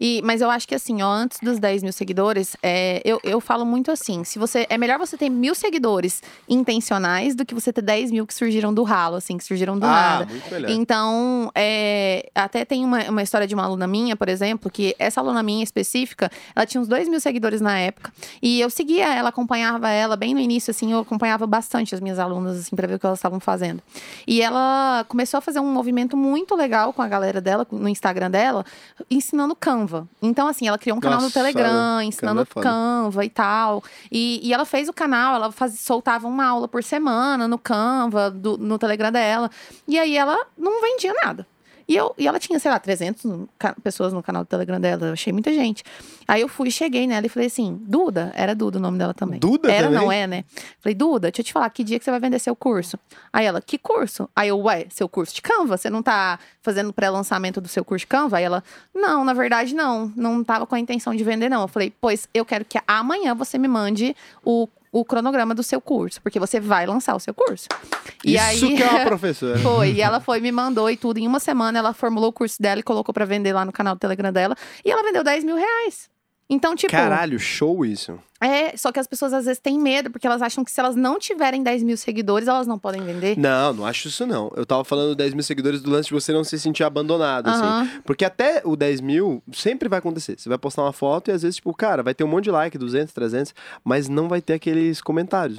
E, mas eu acho que assim, ó, antes dos 10 mil seguidores, é, eu, eu falo muito assim: se você. É melhor você ter mil seguidores intencionais do que você ter 10 mil que surgiram do ralo, assim, que surgiram do ah, nada. muito melhor. Então, é, até tem uma, uma história de uma aluna minha, por exemplo, que essa aluna minha específica, ela tinha uns dois mil seguidores na época. E eu seguia ela, acompanhava ela bem no início, assim, eu acompanhava bastante as minhas alunas, assim, pra ver o que elas estavam fazendo. E ela começou a fazer um movimento muito legal com a galera dela, no Instagram dela, ensinando Canva. Então, assim, ela criou um canal no Nossa, Telegram, Canva ensinando é foda. Canva e tal. E, e ela fez o canal, ela faz, soltava uma aula por semana no Canva, do- no Telegram dela. E aí ela não vendia nada. E, eu, e ela tinha, sei lá, 300 no ca- pessoas no canal do Telegram dela. Eu achei muita gente. Aí eu fui, cheguei nela e falei assim: Duda, era Duda o nome dela também. Duda Era, também? não é, né? Falei, Duda, deixa eu te falar, que dia que você vai vender seu curso? Aí ela, que curso? Aí eu, ué, seu curso de Canva? Você não tá fazendo pré-lançamento do seu curso de Canva? Aí ela, não, na verdade não. Não tava com a intenção de vender, não. Eu falei, pois eu quero que amanhã você me mande o, o cronograma do seu curso, porque você vai lançar o seu curso. E Isso aí... que é uma *laughs* professora. Foi, e ela foi, me mandou e tudo. Em uma semana, ela formulou o curso dela e colocou pra vender lá no canal do Telegram dela. E ela vendeu 10 mil reais. Então, tipo. Caralho, show isso. É, só que as pessoas às vezes têm medo, porque elas acham que se elas não tiverem 10 mil seguidores, elas não podem vender. Não, não acho isso não. Eu tava falando 10 mil seguidores do lance de você não se sentir abandonado, assim. Aham. Porque até o 10 mil sempre vai acontecer. Você vai postar uma foto e às vezes, tipo, cara, vai ter um monte de like, 200, 300, mas não vai ter aqueles comentários.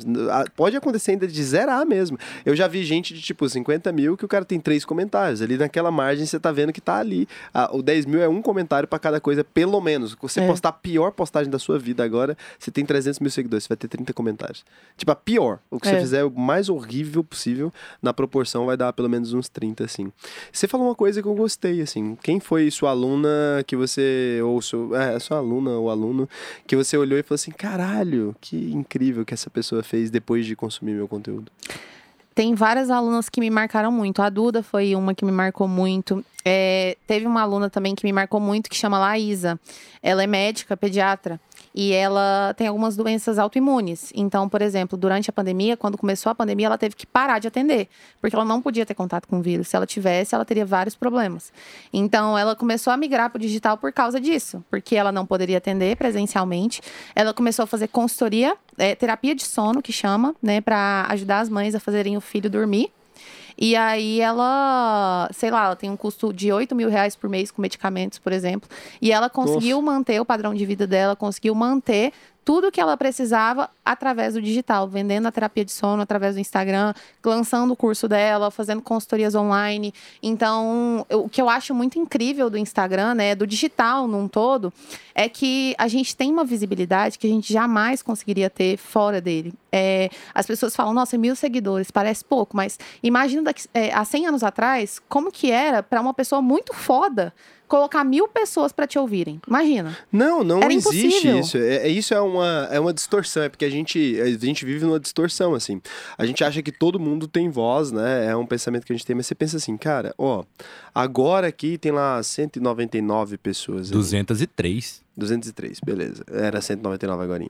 Pode acontecer ainda de zerar mesmo. Eu já vi gente de, tipo, 50 mil que o cara tem três comentários. Ali naquela margem você tá vendo que tá ali. Ah, o 10 mil é um comentário pra cada coisa, pelo menos. Você É. postar a pior postagem da sua vida agora, você tem 300 mil seguidores, você vai ter 30 comentários. Tipo, a pior. O que você É. fizer o mais horrível possível, na proporção vai dar pelo menos uns 30, assim. Você falou uma coisa que eu gostei, assim. Quem foi sua aluna que você. Ou seu, é, sua aluna ou aluno, que você olhou e falou assim: caralho, que incrível que essa pessoa fez depois de consumir meu conteúdo. tem várias alunas que me marcaram muito. A Duda foi uma que me marcou muito. É, teve uma aluna também que me marcou muito que chama Laísa. Ela é médica, pediatra. E ela tem algumas doenças autoimunes. Então, por exemplo, durante a pandemia, quando começou a pandemia, ela teve que parar de atender, porque ela não podia ter contato com o vírus. Se ela tivesse, ela teria vários problemas. Então, ela começou a migrar para o digital por causa disso, porque ela não poderia atender presencialmente. Ela começou a fazer consultoria, é, terapia de sono, que chama, né, para ajudar as mães a fazerem o filho dormir. E aí ela, sei lá, ela tem um custo de 8 mil reais por mês com medicamentos, por exemplo. E ela conseguiu Nossa. manter o padrão de vida dela, conseguiu manter tudo que ela precisava através do digital, vendendo a terapia de sono através do Instagram, lançando o curso dela, fazendo consultorias online. Então, eu, o que eu acho muito incrível do Instagram, né, do digital num todo, é que a gente tem uma visibilidade que a gente jamais conseguiria ter fora dele. É, as pessoas falam, nossa, mil seguidores, parece pouco, mas imagina daqui, é, há 100 anos atrás, como que era para uma pessoa muito foda colocar mil pessoas para te ouvirem. Imagina. Não, não Era existe impossível. isso. É, é, isso é uma, é uma distorção, é porque a gente, a gente vive numa distorção, assim. A gente acha que todo mundo tem voz, né? É um pensamento que a gente tem, mas você pensa assim, cara, ó, agora aqui tem lá 199 pessoas. 203. 203, beleza. Era 199 agora.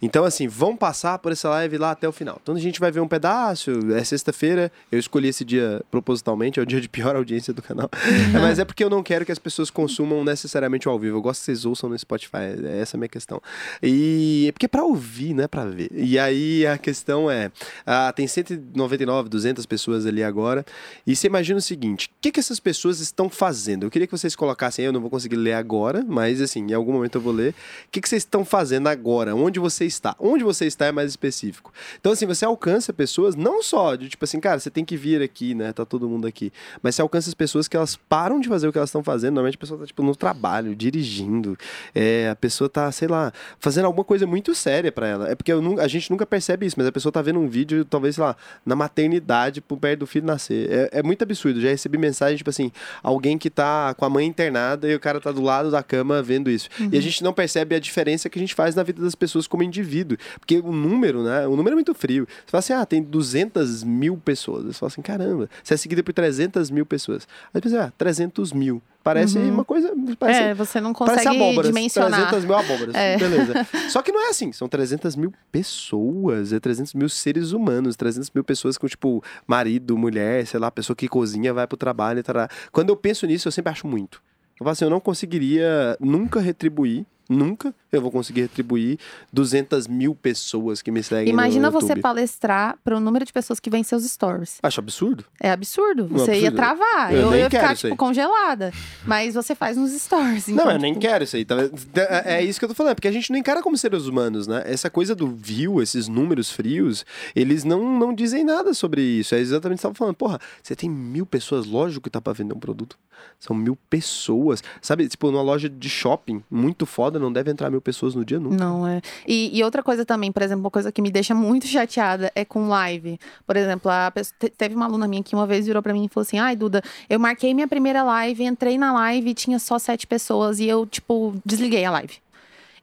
Então, assim, vão passar por essa live lá até o final. Então a gente vai ver um pedaço. É sexta-feira. Eu escolhi esse dia propositalmente, é o dia de pior *laughs* audiência do canal. Uhum. Mas é porque eu não quero que as pessoas consumam necessariamente ao vivo. Eu gosto que vocês ouçam no Spotify. É essa a minha questão. E é porque é pra ouvir, não é pra ver. E aí a questão é: ah, tem 199, 200 pessoas ali agora. E você imagina o seguinte: o que, que essas pessoas estão fazendo? Eu queria que vocês colocassem aí, eu não vou conseguir ler agora, mas assim, em algum momento momento eu vou ler. O que, que vocês estão fazendo agora? Onde você está? Onde você está é mais específico. Então, assim, você alcança pessoas não só de tipo assim, cara, você tem que vir aqui, né? Tá todo mundo aqui. Mas você alcança as pessoas que elas param de fazer o que elas estão fazendo. Normalmente a pessoa tá, tipo, no trabalho, dirigindo. É, a pessoa tá, sei lá, fazendo alguma coisa muito séria para ela. É porque a gente nunca percebe isso, mas a pessoa tá vendo um vídeo, talvez, sei lá, na maternidade, por perto do filho nascer. É, é muito absurdo. Já recebi mensagem, tipo assim, alguém que tá com a mãe internada e o cara tá do lado da cama vendo isso. Uhum. E a gente não percebe a diferença que a gente faz na vida das pessoas como indivíduo. Porque o número, né? O número é muito frio. Você fala assim, ah, tem 200 mil pessoas. Você fala assim, caramba, você é seguido por 300 mil pessoas. Aí você pensa, ah, 300 mil. Parece uhum. uma coisa. Parece, é, você não consegue abóboras, dimensionar. 300 mil abóboras. É. Beleza. *laughs* Só que não é assim. São 300 mil pessoas. É 300 mil seres humanos. 300 mil pessoas com, tipo, marido, mulher, sei lá, pessoa que cozinha, vai pro trabalho. Tará. Quando eu penso nisso, eu sempre acho muito. Eu falo assim, eu não conseguiria nunca retribuir Nunca eu vou conseguir retribuir 200 mil pessoas que me seguem Imagina você palestrar para o número de pessoas que vêm seus stories. Acho absurdo. É absurdo. Você absurdo. ia travar. Eu, eu ia ficar, tipo, congelada. Mas você faz nos stories. Então, não, eu tipo... nem quero isso aí. Tá é, é isso que eu tô falando. Porque a gente não encara como seres humanos, né? Essa coisa do view, esses números frios, eles não, não dizem nada sobre isso. É exatamente o que você tava falando. Porra, você tem mil pessoas, lógico que tá para vender um produto. São mil pessoas. Sabe, tipo, numa loja de shopping muito foda, não deve entrar mil pessoas no dia nunca. Não, é. E, e outra coisa também, por exemplo, uma coisa que me deixa muito chateada é com live. Por exemplo, a pessoa, teve uma aluna minha que uma vez virou para mim e falou assim: ai, Duda, eu marquei minha primeira live, entrei na live e tinha só sete pessoas e eu, tipo, desliguei a live.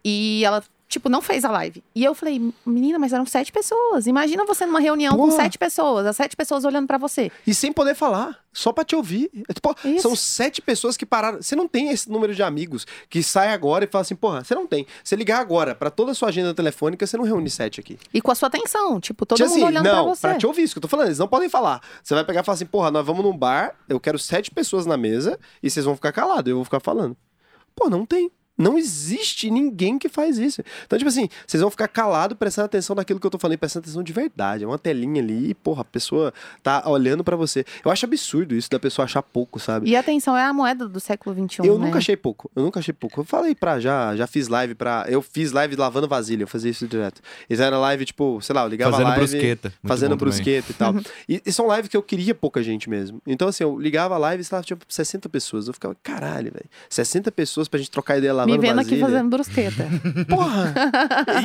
E ela tipo, não fez a live. E eu falei, menina, mas eram sete pessoas. Imagina você numa reunião Porra. com sete pessoas, as sete pessoas olhando para você. E sem poder falar, só para te ouvir. É, tipo, são sete pessoas que pararam. Você não tem esse número de amigos que sai agora e fala assim, porra, você não tem. Você ligar agora para toda a sua agenda telefônica, você não reúne sete aqui. E com a sua atenção, tipo, todo tipo mundo assim, olhando não, pra você. Pra te ouvir, isso que eu tô falando, eles não podem falar. Você vai pegar e falar assim, porra, nós vamos num bar, eu quero sete pessoas na mesa e vocês vão ficar calados, eu vou ficar falando. Pô, não tem. Não existe ninguém que faz isso. Então, tipo assim, vocês vão ficar calados prestando atenção naquilo que eu tô falando, prestando atenção de verdade. É uma telinha ali e, porra, a pessoa tá olhando para você. Eu acho absurdo isso da pessoa achar pouco, sabe? E atenção é a moeda do século XXI. Eu né? nunca achei pouco. Eu nunca achei pouco. Eu falei pra já, já fiz live pra. Eu fiz live lavando vasilha, eu fazia isso direto. Isso era live, tipo, sei lá, eu ligava fazendo live. Brusqueta. fazendo brusqueta e tal. e, e, são lives que eu queria pouca gente mesmo. Então, assim, eu ligava a live e estava, tipo, 60 pessoas. Eu ficava, caralho, velho. 60 pessoas pra gente trocar ideia lavando Me vendo vasilha. aqui fazendo brusqueta. *laughs* Porra!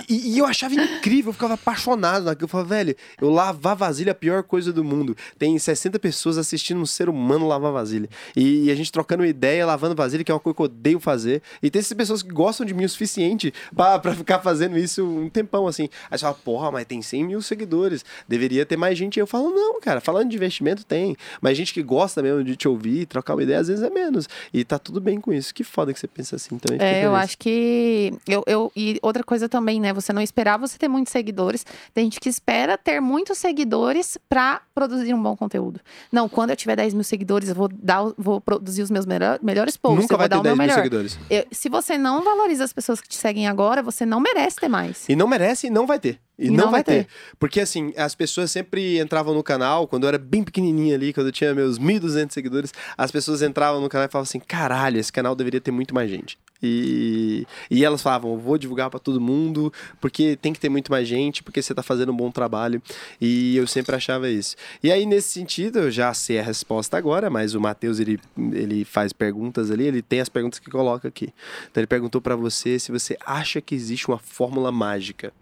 e, e eu achava incrível, eu ficava apaixonado naquilo. Eu falava, velho, eu lavar vasilha é a pior coisa do mundo. Tem 60 pessoas assistindo um ser humano lavar vasilha. E, a gente trocando ideia, lavando vasilha, que é uma coisa que eu odeio fazer. E tem essas pessoas que gostam de mim o suficiente pra, pra ficar fazendo isso um tempão, assim. Aí você fala, porra, mas tem 100 mil seguidores. Deveria ter mais gente. E eu falo, não, cara, falando de investimento tem. Mas gente que gosta mesmo de te ouvir, trocar uma ideia, às vezes é menos. E tá tudo bem com isso. Que foda que você pensa assim também. fiquei É, eu acho que. Eu, eu, e outra coisa também, né? Você não esperar você ter muitos seguidores. Tem gente que espera ter muitos seguidores pra produzir um bom conteúdo. Não, quando eu tiver 10 mil seguidores, eu vou, dar, vou produzir os meus melhor- melhores posts. Nunca vai ter o 10 meu mil melhor. seguidores. Eu- se você não valoriza as pessoas que te seguem agora, você não merece ter mais. E não merece e não vai ter. E, não, não vai vai ter. Porque assim, as pessoas sempre entravam no canal, quando eu era bem pequenininha ali, quando eu tinha meus 1.200 seguidores, as pessoas entravam no canal e falavam assim: caralho, esse canal deveria ter muito mais gente. E, e elas falavam: vou divulgar pra todo mundo, porque tem que ter muito mais gente, porque você tá fazendo um bom trabalho. E eu sempre achava isso. E aí, nesse sentido, eu já sei a resposta agora, mas o Matheus, ele, ele faz perguntas ali, ele tem as perguntas que coloca aqui. Então, ele perguntou pra você se você acha que existe uma fórmula mágica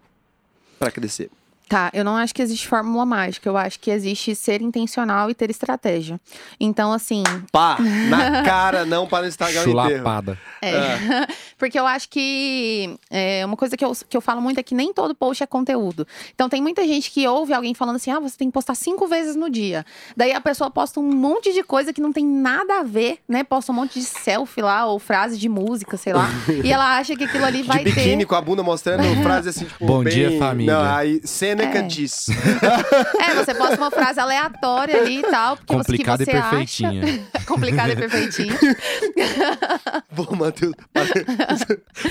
pra crescer. Tá, eu não acho que existe fórmula mágica. Eu acho que existe ser intencional e ter estratégia. Então, assim, Pá! *laughs* Na cara, não para no Instagram inteiro. Chulapada. É. Ah. *laughs* Porque eu acho que é, uma coisa que eu, que eu falo muito é que nem todo post é conteúdo. Então tem muita gente que ouve alguém falando assim: ah, você tem que postar cinco vezes no dia. Daí a pessoa posta um monte de coisa que não tem nada a ver, né? Posta um monte de selfie lá, ou frase de música, sei lá. *laughs* e ela acha que aquilo ali vai De biquíni ter. com a bunda mostrando frase assim, tipo. Bom bem- dia, família. Não, aí Sêneca É. diz. *laughs* É, você posta uma frase aleatória ali e tal. Porque você- que Complicada e perfeitinha. Acha... *laughs* Complicada e perfeitinha. *laughs* Pô, Matheus.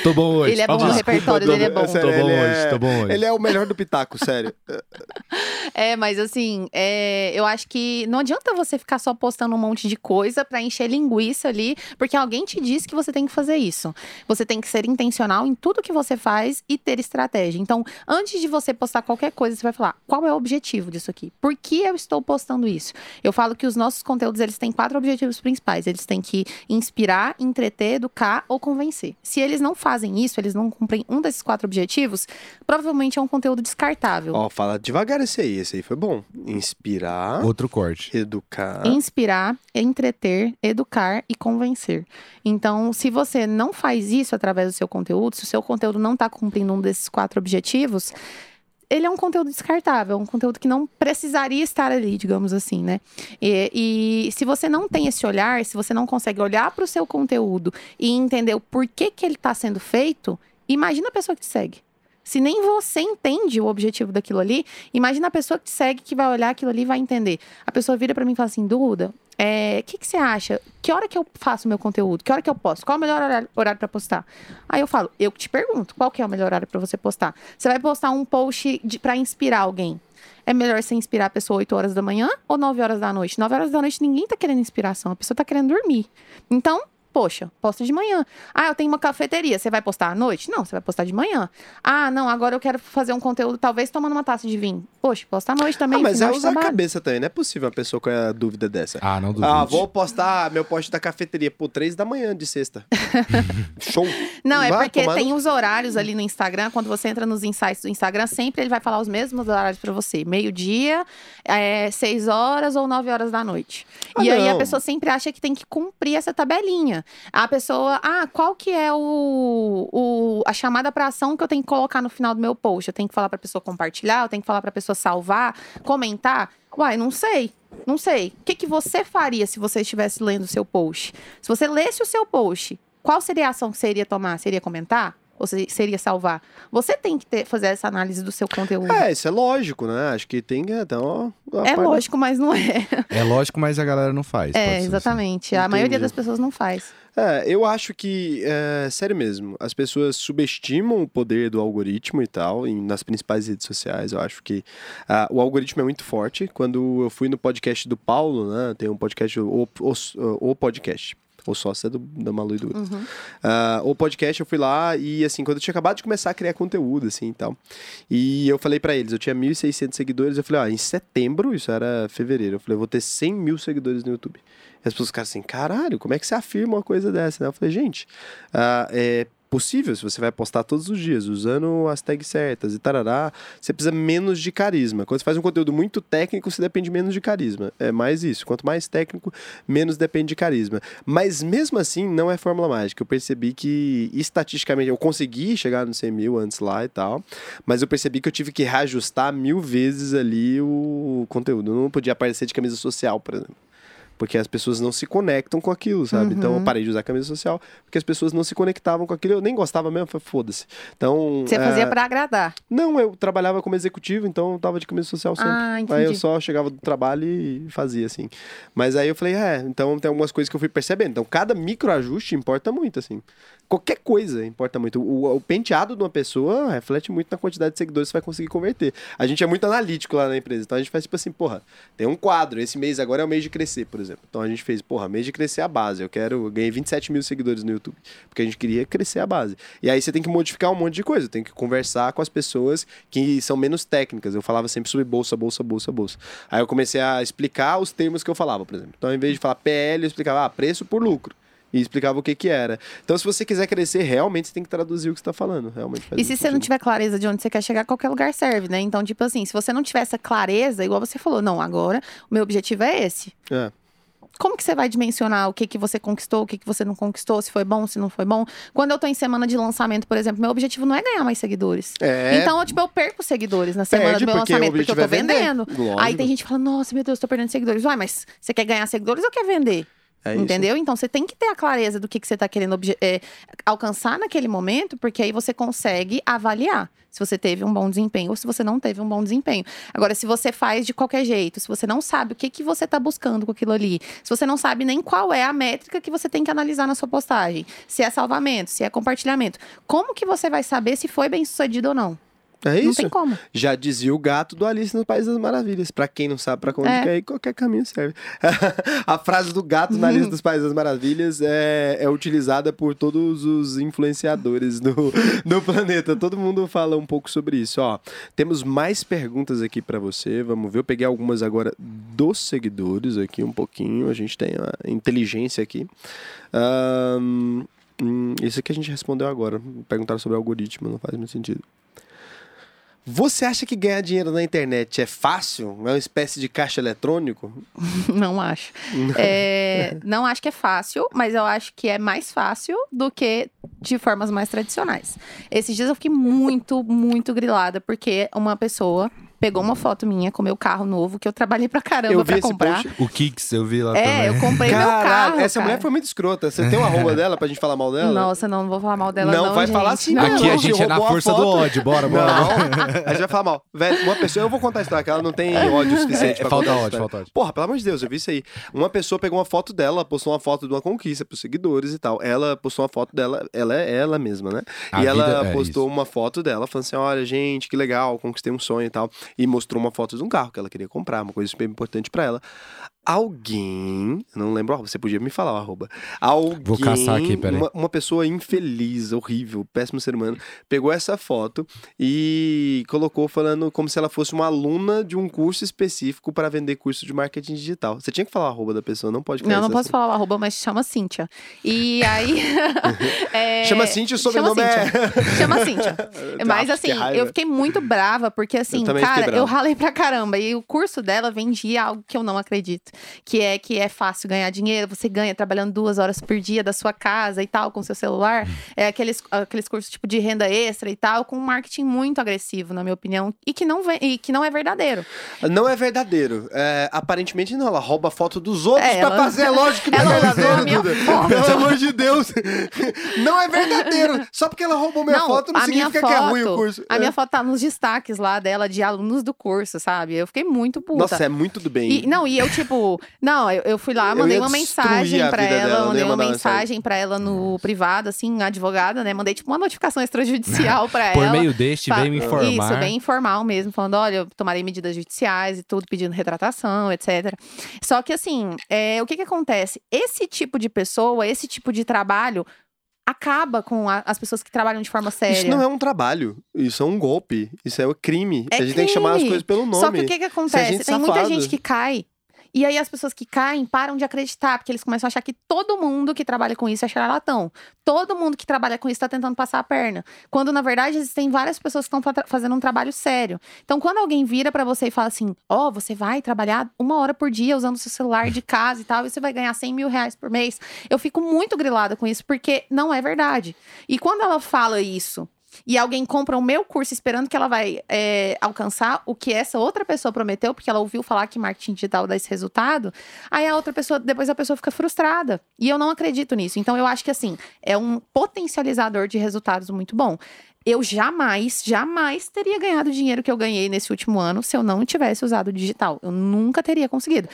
Tô bom hoje. Ele é bom, o Desculpa, repertório tô dele é bom. bom. Tô bom hoje, é- tô bom hoje. Ele é o melhor do Pitaco, sério. É, mas assim, é, eu acho que não adianta você ficar só postando um monte de coisa pra encher linguiça ali, porque alguém te disse que você tem que fazer isso. Você tem que ser intencional em tudo que você faz e ter estratégia. Então, antes de você postar qualquer coisa, você vai falar: qual é o objetivo disso aqui? Por que eu estou postando isso? Eu falo que os nossos conteúdos eles têm quatro objetivos principais. Eles têm que inspirar, entreter, educar ou convencer. Se eles não fazem isso, eles não cumprem um desses quatro objetivos, provavelmente é um conteúdo descartável. Ó, fala devagar esse aí. Esse aí foi bom. Inspirar, Outro corte. educar. Inspirar, entreter, educar e convencer. Então, se você não faz isso através do seu conteúdo, se o seu conteúdo não está cumprindo um desses quatro objetivos, ele é um conteúdo descartável, um conteúdo que não precisaria estar ali, digamos assim, né? E, e se você não tem esse olhar, se você não consegue olhar para o seu conteúdo e entender o porquê que ele está sendo feito, imagina a pessoa que te segue. Se nem você entende o objetivo daquilo ali, imagina a pessoa que te segue que vai olhar aquilo ali e vai entender. A pessoa vira pra mim e fala assim, Duda, o que, que você acha? Que hora que eu faço meu conteúdo? Que hora que eu posto? Qual é o melhor horário, horário para postar? Aí eu falo, eu te pergunto, qual que é o melhor horário para você postar? Você vai postar um post para inspirar alguém. É melhor você inspirar a pessoa 8 horas da manhã ou 9 horas da noite? 9 horas da noite ninguém tá querendo inspiração, a pessoa tá querendo dormir. Então, poxa, posta de manhã. Ah, eu tenho uma cafeteria, você vai postar à noite? Não, você vai postar de manhã. Ah, não, agora eu quero fazer um conteúdo, talvez tomando uma taça de vinho. Poxa, posta à noite também. Ah, mas é de usar a cabeça também. Não é possível uma pessoa com a dúvida dessa. Ah, não duvido. Ah, vou postar meu post da cafeteria por três da manhã de sexta. *laughs* Show. Não, é Vai porque tem os horários ali no Instagram. Quando você entra nos insights do Instagram, sempre ele vai falar os mesmos horários pra você. Meio-dia, é, 6 horas ou 9 horas da noite. Ah, e aí a não. pessoa sempre acha que tem que cumprir essa tabelinha. A pessoa, ah, qual que é o, o- a chamada pra ação que eu tenho que colocar no final do meu post? Eu tenho que falar pra pessoa compartilhar, eu tenho que falar pra pessoa salvar, comentar? Uai, não sei. Não sei. O que, que você faria se você estivesse lendo o seu post? Se você lesse o seu post, qual seria a ação que iria tomar? Seria comentar? Ou se- seria salvar? Você tem que ter- fazer essa análise do seu conteúdo. É, isso é lógico, né? Acho que tem até uma, uma É parte- lógico, mas não é. É lógico, mas a galera não faz. É, assim. exatamente. A maioria Entendi. das pessoas não faz. É, eu acho que, é, sério mesmo, as pessoas subestimam o poder do algoritmo e tal, em- nas principais redes sociais. Eu acho que ah, o algoritmo é muito forte. Quando eu fui no podcast do Paulo, né? Tem um podcast, o, o, o podcast. O sócio é do, da Malu e do Guto. Ah, o podcast, eu fui lá e, assim, quando eu tinha acabado de começar a criar conteúdo, assim, e tal. E eu falei pra eles, eu tinha 1.600 seguidores, eu falei, ó, em setembro, isso era fevereiro, eu falei, eu vou ter 100 mil seguidores no YouTube. E as pessoas ficaram assim, caralho, como é que você afirma uma coisa dessa? né? Eu falei, gente, ah, é, possível, se você vai postar todos os dias, usando as tags certas e tarará, você precisa menos de carisma. Quando você faz um conteúdo muito técnico, você depende menos de carisma. É mais isso. Quanto mais técnico, menos depende de carisma. Mas mesmo assim, não é fórmula mágica. Eu percebi que, estatisticamente, eu consegui chegar no 100 mil antes lá e tal, mas eu percebi que eu tive que reajustar mil vezes ali o conteúdo. Eu não podia aparecer de camisa social, por exemplo. Porque as pessoas não se conectam com aquilo, sabe? Então eu Uhum. parei de usar camisa social porque as pessoas não se conectavam com aquilo. Eu nem gostava mesmo, foda-se. Então. Você é, fazia pra agradar. Não, eu trabalhava como executivo, então eu tava de camisa social sempre. Ah, Aí eu entendi. só chegava do trabalho e fazia assim. Mas aí eu falei, é, então tem algumas coisas que eu fui percebendo. Então cada microajuste importa muito, assim. Qualquer coisa importa muito. O, o penteado de uma pessoa reflete muito na quantidade de seguidores que você vai conseguir converter. A gente é muito analítico lá na empresa. Então a gente faz tipo assim, porra, tem um quadro. Esse mês agora é o mês de crescer, por exemplo. Então a gente fez, porra, mês de crescer a base. Eu quero. Eu ganhei 27 mil seguidores no YouTube. Porque a gente queria crescer a base. E aí você tem que modificar um monte de coisa. Tem que conversar com as pessoas que são menos técnicas. Eu falava sempre sobre bolsa, bolsa, bolsa, bolsa. Aí eu comecei a explicar os termos que eu falava, por exemplo. Então, em vez de falar PL, eu explicava ah, preço por lucro. E explicava o que que era. Então, se você quiser crescer, realmente você tem que traduzir o que você está falando. Realmente E se você não tiver clareza de onde você quer chegar, qualquer lugar serve, né? Então, tipo assim, se você não tiver essa clareza, igual você falou, não, agora o meu objetivo é esse. É. Como que você vai dimensionar o que, que você conquistou, o que, que você não conquistou, se foi bom, se não foi bom? Quando eu tô em semana de lançamento, por exemplo, meu objetivo não é ganhar mais seguidores. É, Então, tipo, eu perco seguidores na semana perde do meu porque lançamento, porque eu tô é vendendo. Aí tem gente que fala, nossa, meu Deus, tô perdendo seguidores. Uai, mas você quer ganhar seguidores ou quer vender? É isso. Entendeu? Então você tem que ter a clareza do que, que você está querendo é, alcançar naquele momento, porque aí você consegue avaliar se você teve um bom desempenho ou se você não teve um bom desempenho. Agora, se você faz de qualquer jeito, se você não sabe o que, que você está buscando com aquilo ali, se você não sabe nem qual é a métrica que você tem que analisar na sua postagem, se é salvamento, se é compartilhamento, como que você vai saber se foi bem sucedido ou não? É Não isso. tem como. Já dizia o gato do Alice no País das Maravilhas. Pra quem não sabe pra onde É. quer ir, qualquer caminho serve. *laughs* a frase do gato na Alice dos Países das Maravilhas é, é utilizada por todos os influenciadores do, *laughs* do planeta. Todo mundo fala um pouco sobre isso. Ó, temos mais perguntas aqui pra você. Vamos ver. Eu peguei algumas agora dos seguidores aqui um pouquinho. A gente tem a inteligência aqui. Hum, isso aqui a gente respondeu agora. Perguntaram sobre algoritmo, não faz muito sentido. Você acha que ganhar dinheiro na internet é fácil? É uma espécie de caixa eletrônico? *laughs* Não acho. *laughs* É, não acho que é fácil, mas eu acho que é mais fácil do que de formas mais tradicionais. Esses dias eu fiquei muito, muito grilada, porque uma pessoa pegou uma foto minha com meu carro novo, que eu trabalhei pra caramba Eu vi pra esse comprar. post. O Kicks eu vi lá É, também. eu comprei meu Caralho, carro. essa mulher cara. foi muito escrota. Você tem uma arroba *laughs* dela pra gente falar mal dela? Nossa, não, não vou falar mal dela, Não, não. vai gente. falar assim, não. Aqui a gente é na roubou a força do ódio. Bora, bora. Não, a gente vai falar mal. Velho, uma pessoa, eu vou contar a história, que ela não tem ódio suficiente É, pra falta contar ódio, falta ódio. Porra, pelo amor de Deus, eu vi isso aí. Uma pessoa pegou uma foto dela, postou uma foto de uma conquista pros seguidores e tal. Ela postou uma foto dela, ela é ela mesma, né? A e ela é postou uma foto dela, falando assim: olha, gente, que legal, conquistei um sonho e tal. E mostrou uma foto de um carro que ela queria comprar, uma coisa super importante pra ela. Alguém, não lembro, você podia me falar o arroba. Alguém, Vou caçar aqui, peraí. Uma, uma pessoa infeliz, horrível, péssimo ser humano, pegou essa foto e colocou falando como se ela fosse uma aluna de um curso específico para vender curso de marketing digital. Você tinha que falar o arroba da pessoa, não pode Não, não posso assim. falar o arroba, mas chama Cíntia. E aí. *laughs* *laughs* é, Chama Cíntia, o sobrenome chama é... Cíntia. Chama Cíntia. *laughs* Mas Nossa, que assim, eu fiquei muito brava, porque assim, fiquei cara, eu ralei pra caramba. E o curso dela vendia algo que eu não acredito. Que é que é fácil ganhar dinheiro, você ganha trabalhando duas horas por dia da sua casa e tal, com seu celular. É aqueles, aqueles cursos tipo de renda extra e tal, com um marketing muito agressivo, na minha opinião, e que não, vem, e que não é verdadeiro. Não é verdadeiro. É, aparentemente não, ela rouba foto dos outros É, pra ela- fazer. É *laughs* lógico que não é usou a verdadeiro, foto. Pelo amor de Deus. *laughs* Não é verdadeiro. *laughs* Só porque ela roubou minha foto não a minha significa que é ruim o foto- curso. A É. minha foto tá nos destaques lá dela de alunos do curso, sabe? Eu fiquei muito puta. Nossa, é muito do bem. E, não, e eu, tipo, não, eu, eu fui lá, Eu mandei uma mensagem pra ela, dela, mandei uma mensagem mensagem. pra ela no privado, assim, advogada, né? Mandei, tipo, uma notificação extrajudicial *laughs* pra Por ela. meio deste, Fa- veio me informar. Isso, bem informal mesmo, falando, olha, eu tomarei medidas judiciais e tudo, pedindo retratação, etc. Só que, assim, é, o que que acontece? Esse tipo de pessoa, esse tipo de trabalho, acaba com a- as pessoas que trabalham de forma séria. Isso não é um trabalho, isso é um golpe, isso é um crime. É a gente tem que chamar as crime. coisas pelo nome. Só que o que que é acontece? Tem muita gente que cai. E aí as pessoas que caem param de acreditar, porque eles começam a achar que todo mundo que trabalha com isso é charlatão. Todo mundo que trabalha com isso está tentando passar a perna. Quando, na verdade, existem várias pessoas que estão fazendo um trabalho sério. Então, quando alguém vira para você e fala assim: Ó, oh, você vai trabalhar uma hora por dia usando seu celular de casa e tal, e você vai ganhar 100 mil reais por mês. Eu fico muito grilada com isso, porque não é verdade. E quando ela fala isso e alguém compra o meu curso esperando que ela vai é, alcançar o que essa outra pessoa prometeu, porque ela ouviu falar que marketing digital dá esse resultado, aí a outra pessoa, depois a pessoa fica frustrada. E eu não acredito nisso. Então eu acho que assim, é um potencializador de resultados muito bom eu jamais, jamais teria ganhado o dinheiro que eu ganhei nesse último ano se eu não tivesse usado o digital. Eu nunca teria conseguido.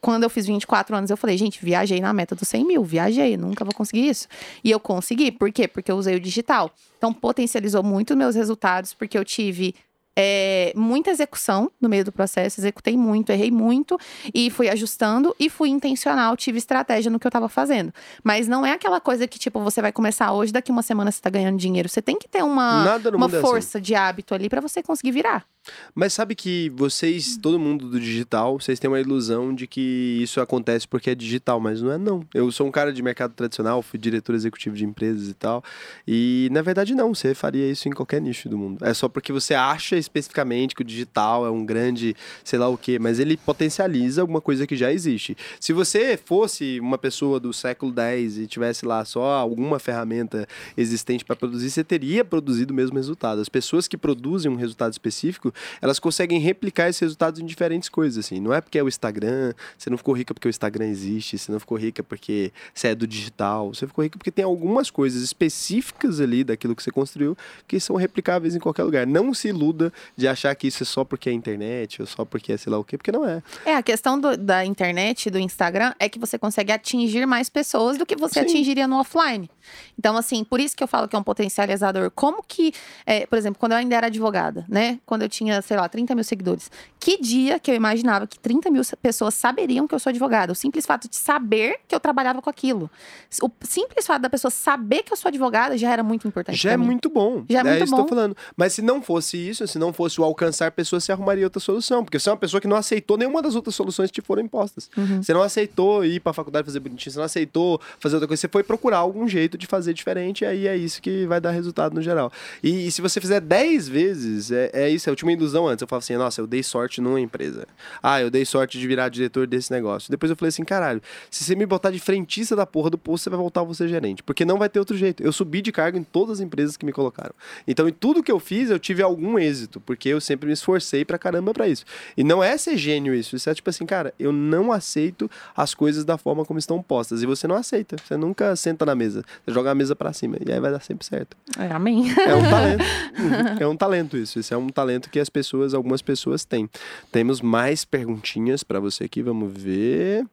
Quando eu fiz 24 anos, eu falei, gente, viajei na meta dos 100 mil, viajei, nunca vou conseguir isso. E eu consegui, por quê? Porque eu usei o digital. Então, potencializou muito meus resultados, porque eu tive é, muita execução no meio do processo, executei muito, errei muito e fui ajustando e fui intencional, tive estratégia no que eu tava fazendo. Mas não é aquela coisa que, tipo, você vai começar hoje, daqui uma semana você tá ganhando dinheiro. Você tem que ter uma, uma é força assim. de hábito ali para você conseguir virar. Mas sabe que vocês, todo mundo do digital, vocês têm uma ilusão de que isso acontece porque é digital, mas não é não. Eu sou um cara de mercado tradicional, fui diretor executivo de empresas e tal, e na verdade não, você faria isso em qualquer nicho do mundo. É só porque você acha especificamente que o digital é um grande, sei lá o quê, mas ele potencializa alguma coisa que já existe. Se você fosse uma pessoa do século X e tivesse lá só alguma ferramenta existente para produzir, você teria produzido o mesmo resultado. As pessoas que produzem um resultado específico, elas conseguem replicar esses resultados em diferentes coisas, assim. Não é porque é o Instagram, você não ficou rica porque o Instagram existe, você não ficou rica porque você é do digital, você ficou rica porque tem algumas coisas específicas ali daquilo que você construiu que são replicáveis em qualquer lugar. Não se iluda de achar que isso é só porque é internet ou só porque é sei lá o quê, porque não é. É, a questão do, da internet, do Instagram, é que você consegue atingir mais pessoas do que você Sim. atingiria no offline. Então, assim, por isso que eu falo que é um potencializador. Como que, é, por exemplo, quando eu ainda era advogada, né? Quando eu tinha tinha, sei lá, 30 mil seguidores. Que dia que eu imaginava que 30 mil pessoas saberiam que eu sou advogada? O simples fato de saber que eu trabalhava com aquilo. O simples fato da pessoa saber que eu sou advogada já era muito importante. Já é mim. muito bom. Já é, é muito isso bom. Tô falando. Mas se não fosse isso, se não fosse o alcançar pessoas, você arrumaria outra solução. Porque você é uma pessoa que não aceitou nenhuma das outras soluções que te foram impostas. Uhum. Você não aceitou ir pra faculdade fazer bonitinho, você não aceitou fazer outra coisa. Você foi procurar algum jeito de fazer diferente, e aí é isso que vai dar resultado no geral. E, e se você fizer 10 vezes, é, é isso, é a última ilusão antes. Eu falo assim, nossa, eu dei sorte numa empresa. Ah, eu dei sorte de virar diretor desse negócio. Depois eu falei assim, caralho, se você me botar de frentista da porra do posto, você vai voltar a ser gerente. Porque não vai ter outro jeito. Eu subi de cargo em todas as empresas que me colocaram. Então, em tudo que eu fiz, eu tive algum êxito. Porque eu sempre me esforcei pra caramba pra isso. E não é ser gênio isso. Isso é tipo assim, cara, eu não aceito as coisas da forma como estão postas. E você não aceita. Você nunca senta na mesa. Você joga a mesa pra cima. E aí vai dar sempre certo. É, amém. É um talento. *laughs* É um talento isso. Isso é um talento que as pessoas pessoas, algumas pessoas têm. Temos mais perguntinhas para você aqui, vamos ver.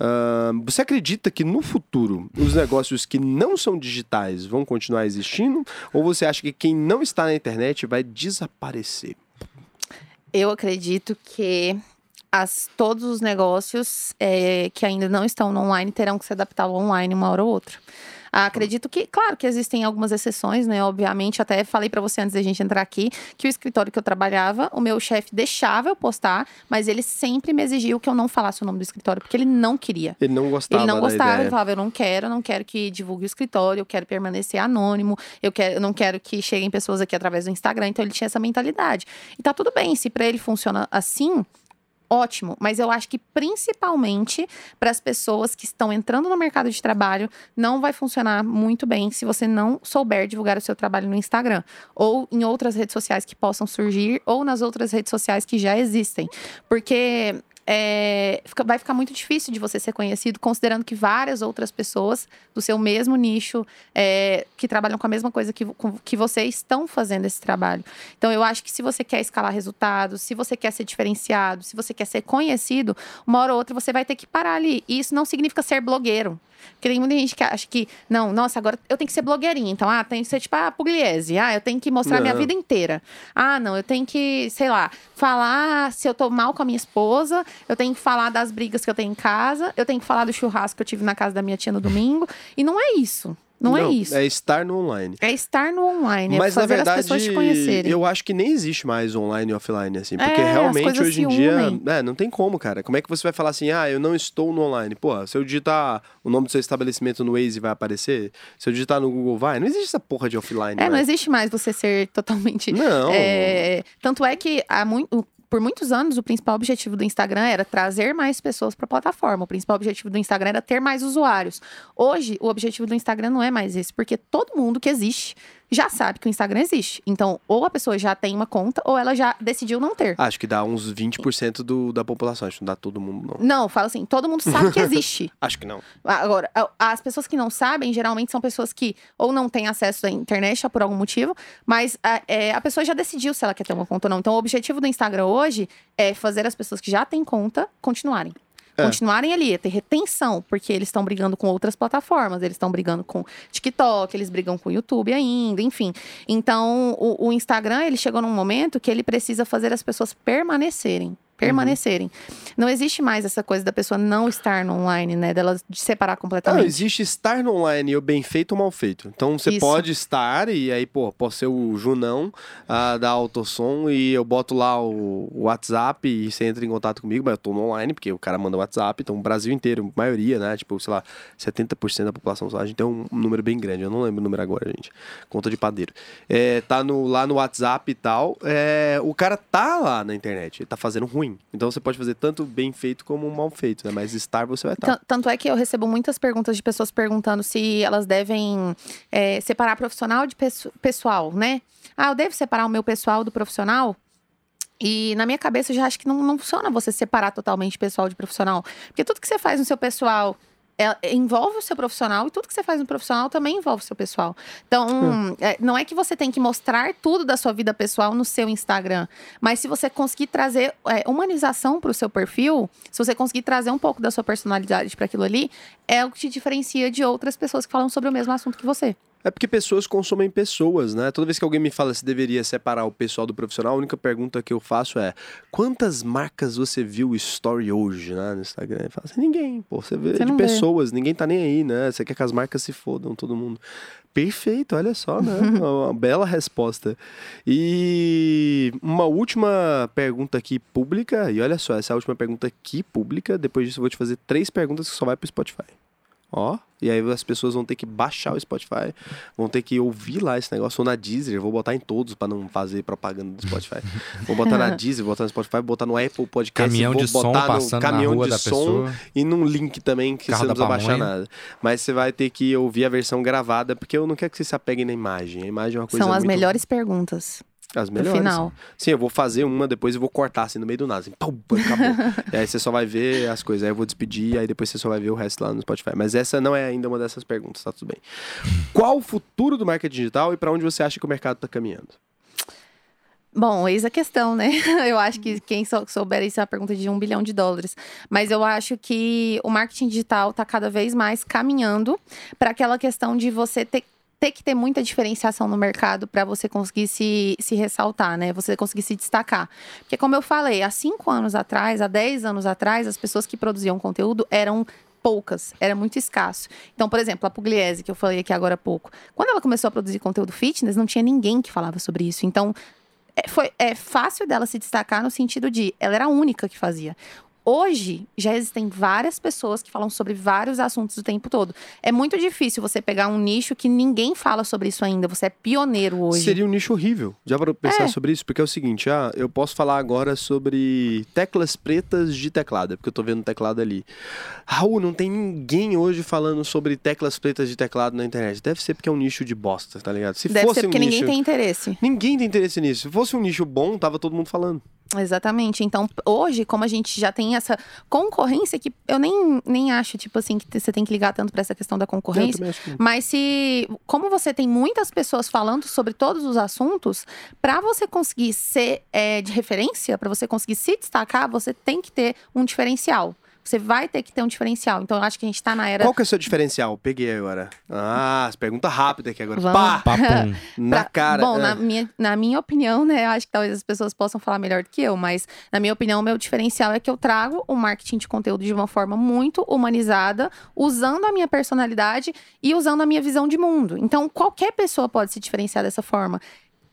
Uh, você acredita que no futuro os negócios que não são digitais vão continuar existindo? Ou você acha que quem não está na internet vai desaparecer? Eu acredito que as, todos os negócios é, que ainda não estão no online terão que se adaptar ao online uma hora ou outra. Acredito que, claro, que existem algumas exceções, né? Obviamente, até falei para você antes da gente entrar aqui que o escritório que eu trabalhava, o meu chefe deixava eu postar, mas ele sempre me exigiu que eu não falasse o nome do escritório, porque ele não queria. Ele não gostava. Ele não gostava, ele falava: eu não quero, eu não quero que divulgue o escritório, eu quero permanecer anônimo, eu, quero, eu não quero que cheguem pessoas aqui através do Instagram. Então ele tinha essa mentalidade. E tá tudo bem, se para ele funciona assim, ótimo, mas eu acho que principalmente para as pessoas que estão entrando no mercado de trabalho, não vai funcionar muito bem se você não souber divulgar o seu trabalho no Instagram ou em outras redes sociais que possam surgir ou nas outras redes sociais que já existem. Porque é, fica, vai ficar muito difícil de você ser conhecido, considerando que várias outras pessoas do seu mesmo nicho, é, que trabalham com a mesma coisa que, com, que você, estão fazendo esse trabalho. Então, eu acho que se você quer escalar resultados, se você quer ser diferenciado, se você quer ser conhecido, uma hora ou outra você vai ter que parar ali. E isso não significa ser blogueiro. Porque tem muita gente que acha que, não, nossa, agora eu tenho que ser blogueirinha. Então, ah, tem que ser tipo a Pugliese. Ah, eu tenho que mostrar não. minha vida inteira. Ah, não, eu tenho que, sei lá, falar se eu tô mal com a minha esposa. Eu tenho que falar das brigas que eu tenho em casa. Eu tenho que falar do churrasco que eu tive na casa da minha tia no domingo. E não é isso. Não, é isso. É estar no online. É estar no online, Mas é na fazer verdade, as pessoas te conhecerem. eu acho que nem existe mais online e offline, assim. Porque É, realmente hoje em dia. É, não tem como, cara. Como é que você vai falar assim, ah, eu não estou no online? Pô, se eu digitar o nome do seu estabelecimento no Waze vai aparecer? Se eu digitar no Google vai? Não existe essa porra de offline. É, não mais. existe mais você ser *laughs* totalmente. Não. É, tanto é que há muito. Por muitos anos, o principal objetivo do Instagram era trazer mais pessoas para a plataforma. O principal objetivo do Instagram era ter mais usuários. Hoje, o objetivo do Instagram não é mais esse, porque todo mundo que existe já sabe que o Instagram existe. Então, ou a pessoa já tem uma conta, ou ela já decidiu não ter. Acho que dá uns 20% do, da população. Acho que não dá todo mundo, não. Não, fala assim, todo mundo sabe que *laughs* existe. Acho que não. Agora, as pessoas que não sabem, geralmente são pessoas que ou não têm acesso à internet por algum motivo, mas a, é, a pessoa já decidiu se ela quer ter uma conta ou não. Então, o objetivo do Instagram hoje é fazer as pessoas que já têm conta continuarem. É. Continuarem ali, é ter retenção, porque eles estão brigando com outras plataformas, eles estão brigando com TikTok, eles brigam com YouTube ainda, enfim. Então, o, o Instagram, ele chegou num momento que ele precisa fazer as pessoas permanecerem. Permanecerem. Não existe mais essa coisa da pessoa não estar no online, né? Dela de separar Não, completamente. existe estar no online o bem feito ou mal feito. Então você Isso. pode estar e aí, pô, posso ser o Junão ah, da Autosom e eu boto lá o, o WhatsApp e você entra em contato comigo, mas eu tô no online, porque o cara manda o WhatsApp, então o Brasil inteiro, maioria, né? Tipo, sei lá, 70% da população, a gente tem um número bem grande, eu não lembro o número agora, gente. Conta de padeiro. É, tá no, lá no WhatsApp e tal, é, o cara tá lá na internet, ele tá fazendo ruim. Então você pode fazer tanto bem feito como mal feito, né? Mas estar você vai estar. Tan- Tanto é que eu recebo muitas perguntas de pessoas perguntando se elas devem é, separar profissional de pesso- pessoal, né? Ah, eu devo separar o meu pessoal do profissional? E na minha cabeça eu já acho que não, não funciona você separar totalmente pessoal de profissional. Porque tudo que você faz no seu pessoal é- envolve o seu profissional e tudo que você faz no profissional também envolve o seu pessoal. Então, é, não é que você tem que mostrar tudo da sua vida pessoal no seu Instagram, mas se você conseguir trazer é, humanização para o seu perfil, se você conseguir trazer um pouco da sua personalidade para aquilo ali, é o que te diferencia de outras pessoas que falam sobre o mesmo assunto que você. É porque pessoas consomem pessoas, né? Toda vez que alguém me fala se deveria separar o pessoal do profissional, a única pergunta que eu faço é: quantas marcas você viu story hoje, né? No Instagram? Eu falo assim, ninguém, pô. Você vê Você de não vê. pessoas, ninguém tá nem aí, né? Você quer que as marcas se fodam, todo mundo. Perfeito, olha só, né? *laughs* uma bela resposta. E uma última pergunta aqui pública, e olha só, essa é a última pergunta aqui pública. Depois disso, eu vou te fazer três perguntas que só vai pro Spotify. Ó, e aí as pessoas vão ter que baixar o Spotify, vão ter que ouvir lá esse negócio, ou na Deezer, vou botar em todos pra não fazer propaganda do Spotify. *laughs* Vou botar na Deezer, vou botar no Spotify, vou botar no Apple Podcast, Caminhão vou de som botar passando no caminhão na rua de da som pessoa. e num link também que Carro você não precisa baixar pamonha. nada. Mas você vai ter que ouvir a versão gravada, porque eu não quero que você se apegue na imagem. A imagem é uma coisa São as muito... melhores perguntas As melhores. final. Sim, eu vou fazer uma, depois eu vou cortar assim no meio do nada. Assim, pum, acabou. *laughs* e aí você só vai ver as coisas. Aí eu vou despedir, aí depois você só vai ver o resto lá no Spotify. Mas essa não é ainda uma dessas perguntas, tá tudo bem. Qual o futuro do marketing digital e para onde você acha que o mercado tá caminhando? Bom, eis a questão, né? *laughs* Eu acho que quem sou- souber isso é uma pergunta de um bilhão de dólares. Mas eu acho que o marketing digital está cada vez mais caminhando para aquela questão de você ter, ter que ter muita diferenciação no mercado para você conseguir se, se ressaltar, né? Você conseguir se destacar. Porque, como eu falei, há cinco anos atrás, há 10 anos atrás, as pessoas que produziam conteúdo eram poucas, era muito escasso. Então, por exemplo, a Pugliese, que eu falei aqui agora há pouco, quando ela começou a produzir conteúdo fitness, não tinha ninguém que falava sobre isso. Então, é, foi, é fácil dela se destacar no sentido de ela era a única que fazia. Hoje, já existem várias pessoas que falam sobre vários assuntos o tempo todo. É muito difícil você pegar um nicho que ninguém fala sobre isso ainda. Você é pioneiro hoje. Seria um nicho horrível. Já para pensar É. sobre isso? Porque é o seguinte, ah, eu posso falar agora sobre teclas pretas de teclado, é porque eu tô vendo teclado ali. Raul, não tem ninguém hoje falando sobre teclas pretas de teclado na internet. Deve ser porque é um nicho de bosta, tá ligado? Se Deve fosse ser porque um ninguém nicho... tem interesse. Ninguém tem interesse nisso. Se fosse um nicho bom, tava todo mundo falando. Exatamente. Então, hoje, como a gente já tem essa concorrência, que eu nem, nem acho, tipo assim, que você tem que ligar tanto para essa questão da concorrência. Mas se, como você tem muitas pessoas falando sobre todos os assuntos, para você conseguir ser é, de referência, para você conseguir se destacar, você tem que ter um diferencial. Você vai ter que ter um diferencial. Então, eu acho que a gente tá na era. Qual que é o seu diferencial? Peguei agora. Ah, pergunta rápida aqui agora. Vamos. Pá! Papum. *laughs* Na Pra- cara. Bom, Ah. na, minha, na minha opinião, né? Eu acho que talvez as pessoas possam falar melhor do que eu, mas na minha opinião, o meu diferencial é que eu trago o marketing de conteúdo de uma forma muito humanizada, usando a minha personalidade e usando a minha visão de mundo. Então, qualquer pessoa pode se diferenciar dessa forma.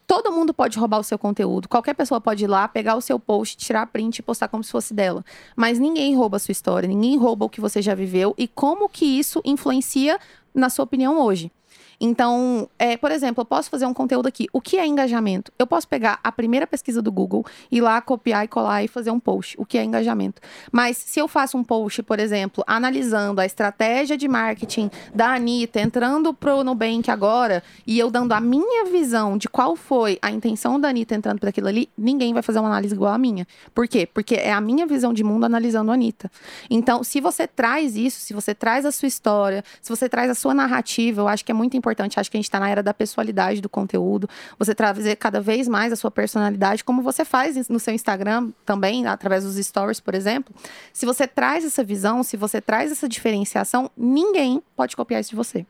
Todo mundo pode roubar o seu conteúdo. Qualquer pessoa pode ir lá, pegar o seu post, tirar print e postar como se fosse dela. Mas ninguém rouba a sua história, ninguém rouba o que você já viveu e como que isso influencia na sua opinião hoje. Então, é, por exemplo, eu posso fazer um conteúdo aqui. O que é engajamento? Eu posso pegar a primeira pesquisa do Google, ir lá, copiar e colar e fazer um post. O que é engajamento? Mas se eu faço um post, por exemplo, analisando a estratégia de marketing da Anitta, entrando pro Nubank agora, e eu dando a minha visão de qual foi a intenção da Anitta entrando para aquilo ali, ninguém vai fazer uma análise igual a minha. Por quê? Porque é a minha visão de mundo analisando a Anitta. Então, se você traz isso, se você traz a sua história, se você traz a sua narrativa, eu acho que é muito importante. Acho que a gente está na era da pessoalidade do conteúdo. Você trazer cada vez mais a sua personalidade, como você faz no seu Instagram também, através dos stories, por exemplo. Se você traz essa visão, se você traz essa diferenciação, ninguém pode copiar isso de você.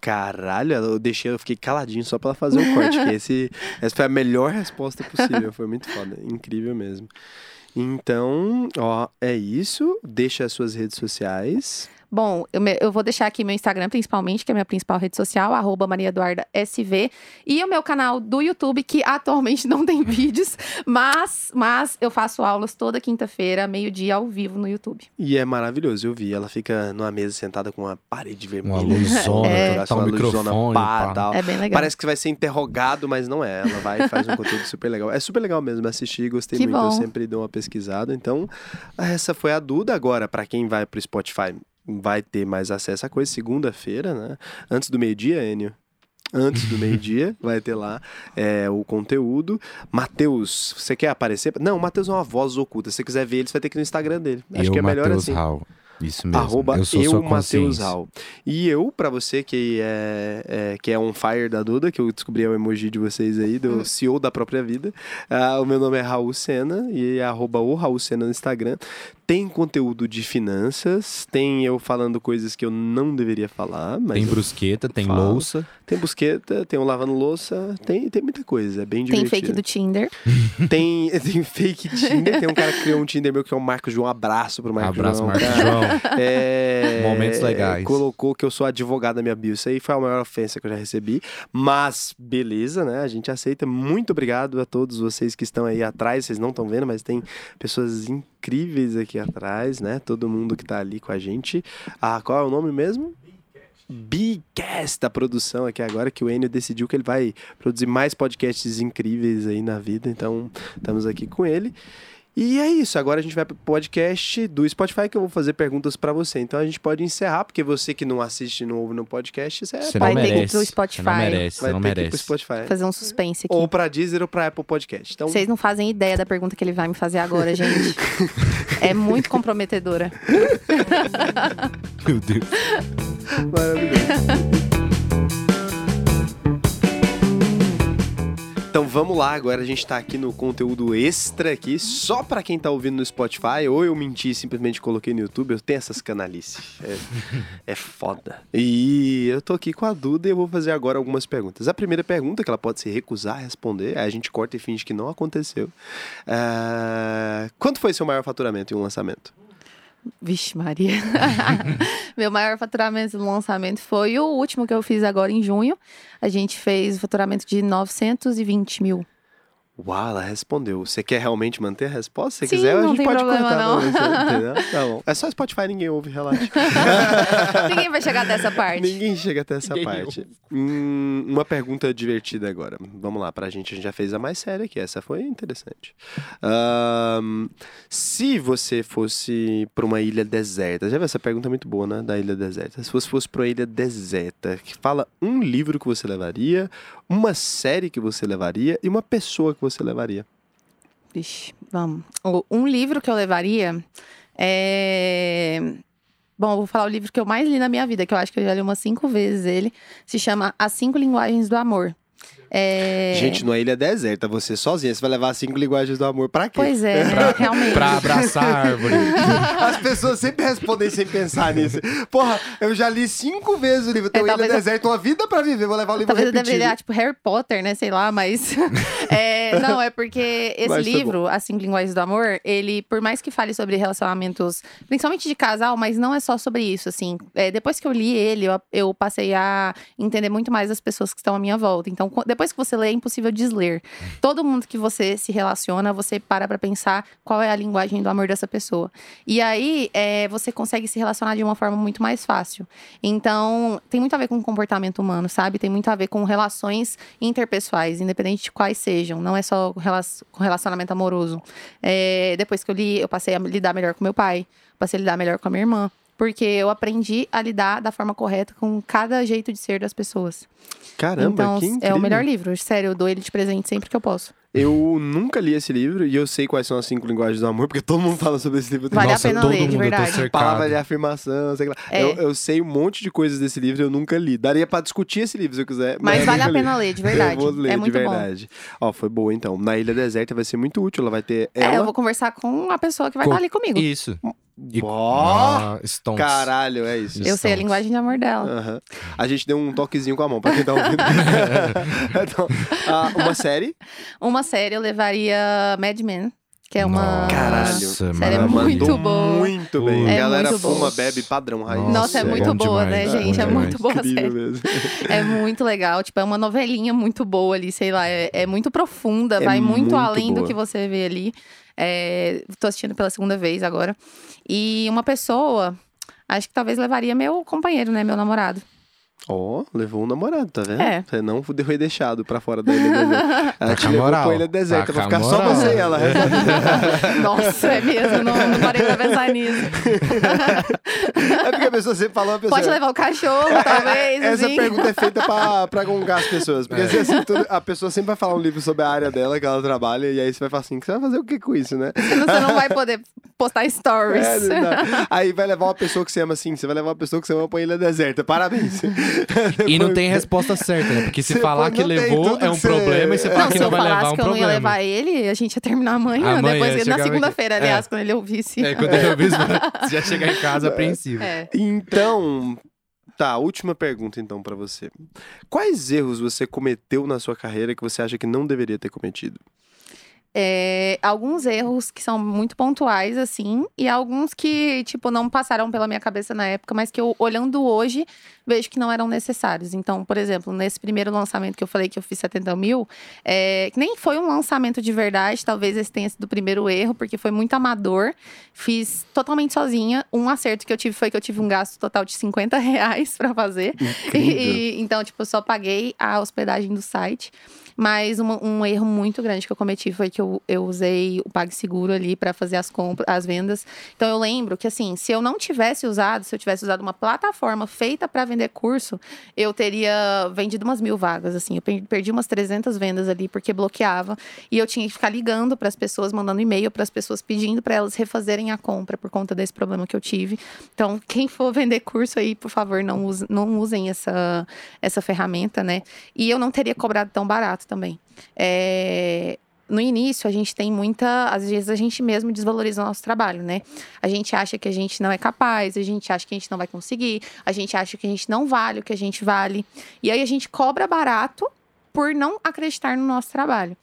Caralho, eu deixei, eu fiquei caladinho só pra ela fazer o *laughs* corte. esse, essa foi a melhor resposta possível. Foi muito foda. Incrível mesmo. Então, ó, é isso. Deixa as suas redes sociais. Bom, eu, me- eu vou deixar aqui meu Instagram, principalmente, que é a minha principal rede social, arroba Maria Eduarda SV. E o meu canal do YouTube, que atualmente *laughs* não tem vídeos, mas, mas eu faço aulas toda quinta-feira, meio-dia, ao vivo no YouTube. E é maravilhoso, eu vi. Ela fica numa mesa sentada com uma parede vermelha. Uma luzona, *laughs* É. tá um uma luzona, microfone, pá, pá. tal. É bem legal. Parece que vai ser interrogado, mas não é. Ela vai e faz um conteúdo super legal. É super legal mesmo assistir, gostei Que muito. Eu bom. sempre dou uma pesquisada. Então, essa foi a Duda. Agora, pra quem vai pro Spotify, vai ter mais acesso a coisa. Segunda-feira, né? Antes do meio-dia, Enio. Antes do meio-dia, *laughs* vai ter lá é, o conteúdo. Matheus, você quer aparecer? Não, o Matheus é uma voz oculta. Se você quiser ver ele, você vai ter que ir no Instagram dele. Acho eu, que é melhor Matheus assim. Hall. Isso mesmo. Arroba eu sou eu, Matheus. Hal. E eu, pra você que é, é- que é on fire da Duda, que eu descobri é o emoji de vocês aí, do. *laughs* CEO da própria vida. ah, o meu nome é Raul Sena e é arroba o Raul Sena no Instagram. Tem conteúdo de finanças, tem eu falando coisas que eu não deveria falar, mas Tem brusqueta, tem falo. louça. tem busqueta, tem um lavando louça, tem, tem muita coisa, é bem Tem divertido. fake do Tinder. *laughs* Tem, tem fake Tinder, tem um cara que criou um Tinder meu que é o Marco João, abraço pro Marco Abraço, João. Marcos cara. João. É, Momentos legais. Colocou que eu sou advogado na minha bio. Isso aí foi a maior ofensa que eu já recebi. Mas, beleza, né? A gente aceita. Muito obrigado a todos vocês que estão aí atrás. Vocês não estão vendo, mas tem pessoas incríveis aqui atrás, né? Todo mundo que tá ali com a gente. Ah, qual é o nome mesmo? Bigcast da produção aqui agora, que o Enio decidiu que ele vai produzir mais podcasts incríveis aí na vida. Então, estamos aqui com ele. E é isso, agora a gente vai pro podcast do Spotify que eu vou fazer perguntas pra você. Então a gente pode encerrar, porque você que não assiste, não ouve no podcast, você é Você Vai não ter que ir merece. pro Spotify. Você não merece, vai você não ter que ir pro merece. Spotify. Fazer um suspense aqui. Ou pra Deezer ou pra Apple Podcast. Então, Vocês não fazem ideia da pergunta que ele vai me fazer agora, gente. é muito comprometedora. *laughs* Meu Deus. Maravilhoso. Então vamos lá, agora a gente tá aqui no conteúdo extra aqui, só pra quem tá ouvindo no Spotify, ou eu menti e simplesmente coloquei no YouTube, eu tenho essas canalices. É, *laughs* é foda. E eu tô aqui com a Duda e eu vou fazer agora algumas perguntas. A primeira pergunta, que ela pode se recusar a responder, aí a gente corta e finge que não aconteceu. Ah, quanto foi seu maior faturamento em um lançamento? Vixe, Maria. *laughs* Meu maior faturamento no lançamento foi o último que eu fiz agora em junho. A gente fez faturamento de 920 mil. Uau, ela respondeu. Você quer realmente manter a resposta? Se Sim, quiser, a gente tem pode problema, cortar não. *laughs* Tá bom. É só Spotify, ninguém ouve, relaxa. *laughs* Ninguém vai chegar dessa parte. ninguém chega até essa Ninguém parte. Hum, uma pergunta divertida agora. Vamos lá, pra gente. A gente já fez a mais séria aqui. Essa foi interessante. Ahn, se você fosse pra uma ilha deserta, já viu essa pergunta é muito boa, né? Da ilha deserta. Se você fosse pra uma ilha deserta, que fala um livro que você levaria, uma série que você levaria e uma pessoa que você levaria. Vixe, vamos. Um livro que eu levaria é. Bom, eu vou falar o livro que eu mais li na minha vida, que eu acho que eu já li umas cinco vezes ele. Se chama As Cinco Linguagens do Amor. É... Gente, numa ilha deserta, você sozinha, você vai levar cinco linguagens do amor pra quê? Pois é, *laughs* né? realmente. Pra abraçar a árvore. *laughs* As pessoas sempre respondem sem pensar nisso. Porra, eu já li cinco vezes o livro. Tem É, uma ilha talvez eu- deserta, uma vida pra viver. Vou levar o livro Talvez eu repetido. deveria olhar, tipo, Harry Potter, né? Sei lá, mas. *laughs* É, não, é porque esse Mas tá livro, As Cinco Linguagens do Amor, ele, por mais que fale sobre relacionamentos, principalmente de casal, mas não é só sobre isso, assim. É, depois que eu li ele, eu, eu passei a entender muito mais as pessoas que estão à minha volta. Então, qu- depois que você lê, é impossível desler. Todo mundo que você se relaciona, você para pra pensar qual é a linguagem do amor dessa pessoa. E aí, é, você consegue se relacionar de uma forma muito mais fácil. Então, tem muito a ver com o comportamento humano, sabe? Tem muito a ver com relações interpessoais, independente de quais sejam. Não é só com relacionamento amoroso. É, depois que eu li, eu passei a lidar melhor com meu pai, passei a lidar melhor com a minha irmã. Porque eu aprendi a lidar da forma correta com cada jeito de ser das pessoas. Caramba, então, que é incrível. o melhor livro. Sério, eu dou ele de presente sempre que eu posso. Eu nunca li esse livro e eu sei quais são as cinco linguagens do amor, porque todo mundo fala sobre esse livro. Vale a Nossa, pena todo ler, de mundo, tô verdade. cercado. Palavra de afirmação, sei lá. É. Eu, eu sei um monte de coisas desse livro e eu nunca li. Daria pra discutir esse livro se eu quiser. Mas eu vale a li. pena ler, de verdade. Eu vou ler, é muito de bom. verdade. Ó, foi boa então. Na Ilha Deserta vai ser muito útil. Ela vai ter É, ela. eu vou conversar com a pessoa que vai Com- estar ali comigo. Isso. E... Ó, Ah, Stonks. Caralho, é isso. Eu sei a linguagem de amor dela. Aham. A gente deu um toquezinho com a mão pra quem tá ouvindo. *laughs* *laughs* então, ah, uma série. Uma série eu levaria Mad Men, que é uma Caralho. Nossa, série maravilhoso. muito boa. Muito bem. É Galera muito boa. fuma, bebe, padrão, raiz. Nossa, é é muito boa, demais, né, é gente? É muito boa a série. mesmo. É muito legal. Tipo, é uma novelinha muito boa ali, sei lá. É, é muito profunda, É vai muito, muito além do boa. que você vê ali. É, tô assistindo pela segunda vez agora. E uma pessoa, acho que talvez levaria meu companheiro, né? Meu namorado. Ó, levou um namorado, tá vendo? É. Você não foi deixado pra fora da ilha deserta. Ela Tá te levou pra ilha deserta. Tá Vai ficar a só você e ela. *laughs* Nossa, é mesmo. Não, não parei pra pensar nisso. É porque a pessoa sempre falou, a pessoa... Pode levar o cachorro, talvez. Essa assim. pergunta é feita pra, pra gongar as pessoas. Porque É. assim, assim, a pessoa sempre vai falar um livro sobre a área dela, que ela trabalha, e aí você vai falar assim, você vai fazer o que com isso, né? Senão você não vai poder postar *laughs* stories. É, aí vai levar uma pessoa que você ama assim, você vai levar uma pessoa que você ama pra ilha deserta. Parabéns. *laughs* E não tem resposta certa, né? Porque se Você falar que levou é um que você- problema e você Não, fala Não, que se não eu vai levar falasse um que eu não ia problema. levar ele, a gente ia terminar amanhã. Amanhã, depois, na segunda-feira, aliás, É. quando ele ouvisse. É, quando eu vi, você já chegar em casa apreensivo. É. Então, tá, última pergunta então pra você. Quais erros você cometeu na sua carreira que você acha que não deveria ter cometido? É, alguns erros que são muito pontuais, assim, e alguns que, tipo, não passaram pela minha cabeça na época, mas que eu, olhando hoje, vejo que não eram necessários. Então, por exemplo, nesse primeiro lançamento que eu falei que eu fiz 70 mil, é, nem foi um lançamento de verdade, talvez esse tenha sido o primeiro erro, porque foi muito amador. Fiz totalmente sozinha. Um acerto que eu tive foi que eu tive um gasto total de 50 reais pra fazer. E, então, tipo, eu só paguei a hospedagem do site. Mas uma- um erro muito grande que eu cometi foi que eu, eu usei o PagSeguro ali para fazer as compras, as vendas. Então eu lembro que assim, se eu não tivesse usado, se eu tivesse usado uma plataforma feita para vender curso, eu teria vendido umas mil vagas. Assim, eu per- perdi umas 300 vendas ali porque bloqueava e eu tinha que ficar ligando para as pessoas, mandando e-mail para as pessoas pedindo para elas refazerem a compra por conta desse problema que eu tive. Então, quem for vender curso aí, por favor, não, use, não usem essa, essa ferramenta, né? E eu não teria cobrado tão barato também. É, No início, a gente tem muita. Às vezes a gente mesmo desvaloriza o nosso trabalho, né? A gente acha que a gente não é capaz, a gente acha que a gente não vai conseguir, a gente acha que a gente não vale o que a gente vale. E aí a gente cobra barato por não acreditar no nosso trabalho.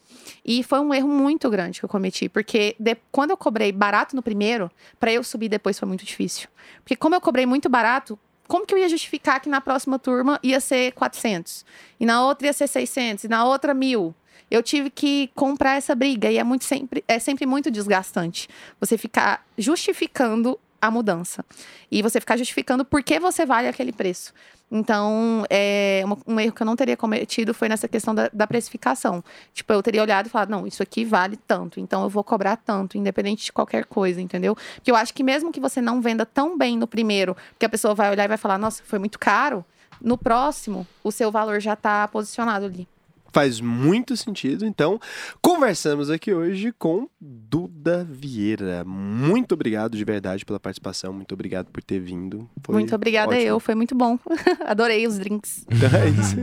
E foi um erro muito grande que eu cometi, porque de- quando eu cobrei barato no primeiro, para eu subir depois foi muito difícil. Porque como eu cobrei muito barato, como que eu ia justificar que na próxima turma ia ser 400? E na outra ia ser 600? E na outra, mil? Eu tive que comprar essa briga e é, muito sempre, é sempre muito desgastante. Você ficar justificando a mudança. E você ficar justificando por que você vale aquele preço. Então, é, um erro que eu não teria cometido foi nessa questão da, da precificação. Tipo, eu teria olhado e falado, não, isso aqui vale tanto, então eu vou cobrar tanto, independente de qualquer coisa, entendeu? Porque eu acho que mesmo que você não venda tão bem no primeiro, porque a pessoa vai olhar e vai falar, nossa, foi muito caro, no próximo, o seu valor já tá posicionado ali. Faz muito sentido. Então, conversamos aqui hoje com Duda Vieira. Muito obrigado de verdade pela participação. Muito obrigado por ter vindo. Foi Muito obrigada ótimo. eu, foi muito bom. *laughs* Adorei os drinks. É isso.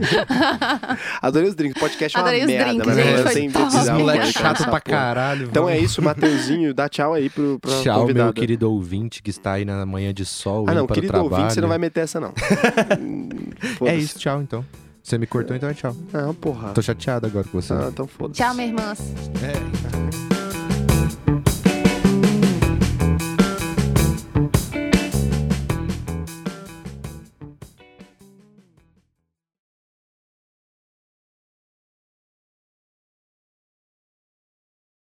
*laughs* Adorei os drinks. Podcast é uma Adorei os merda, drinks, mas gente, eu foi moleque chato pra caralho. Então vamos. é isso, Mateuzinho. Dá tchau aí pro, pra Tchau, convidada. meu querido ouvinte que está aí na manhã de sol, Ah, indo não, para querido o trabalho. ouvinte, você não vai meter essa, não. *laughs* É isso, tchau então. Você me cortou, então é tchau. Ah, porra. Tô chateado agora com você. Ah, então foda-se. Tchau, minha irmã. É.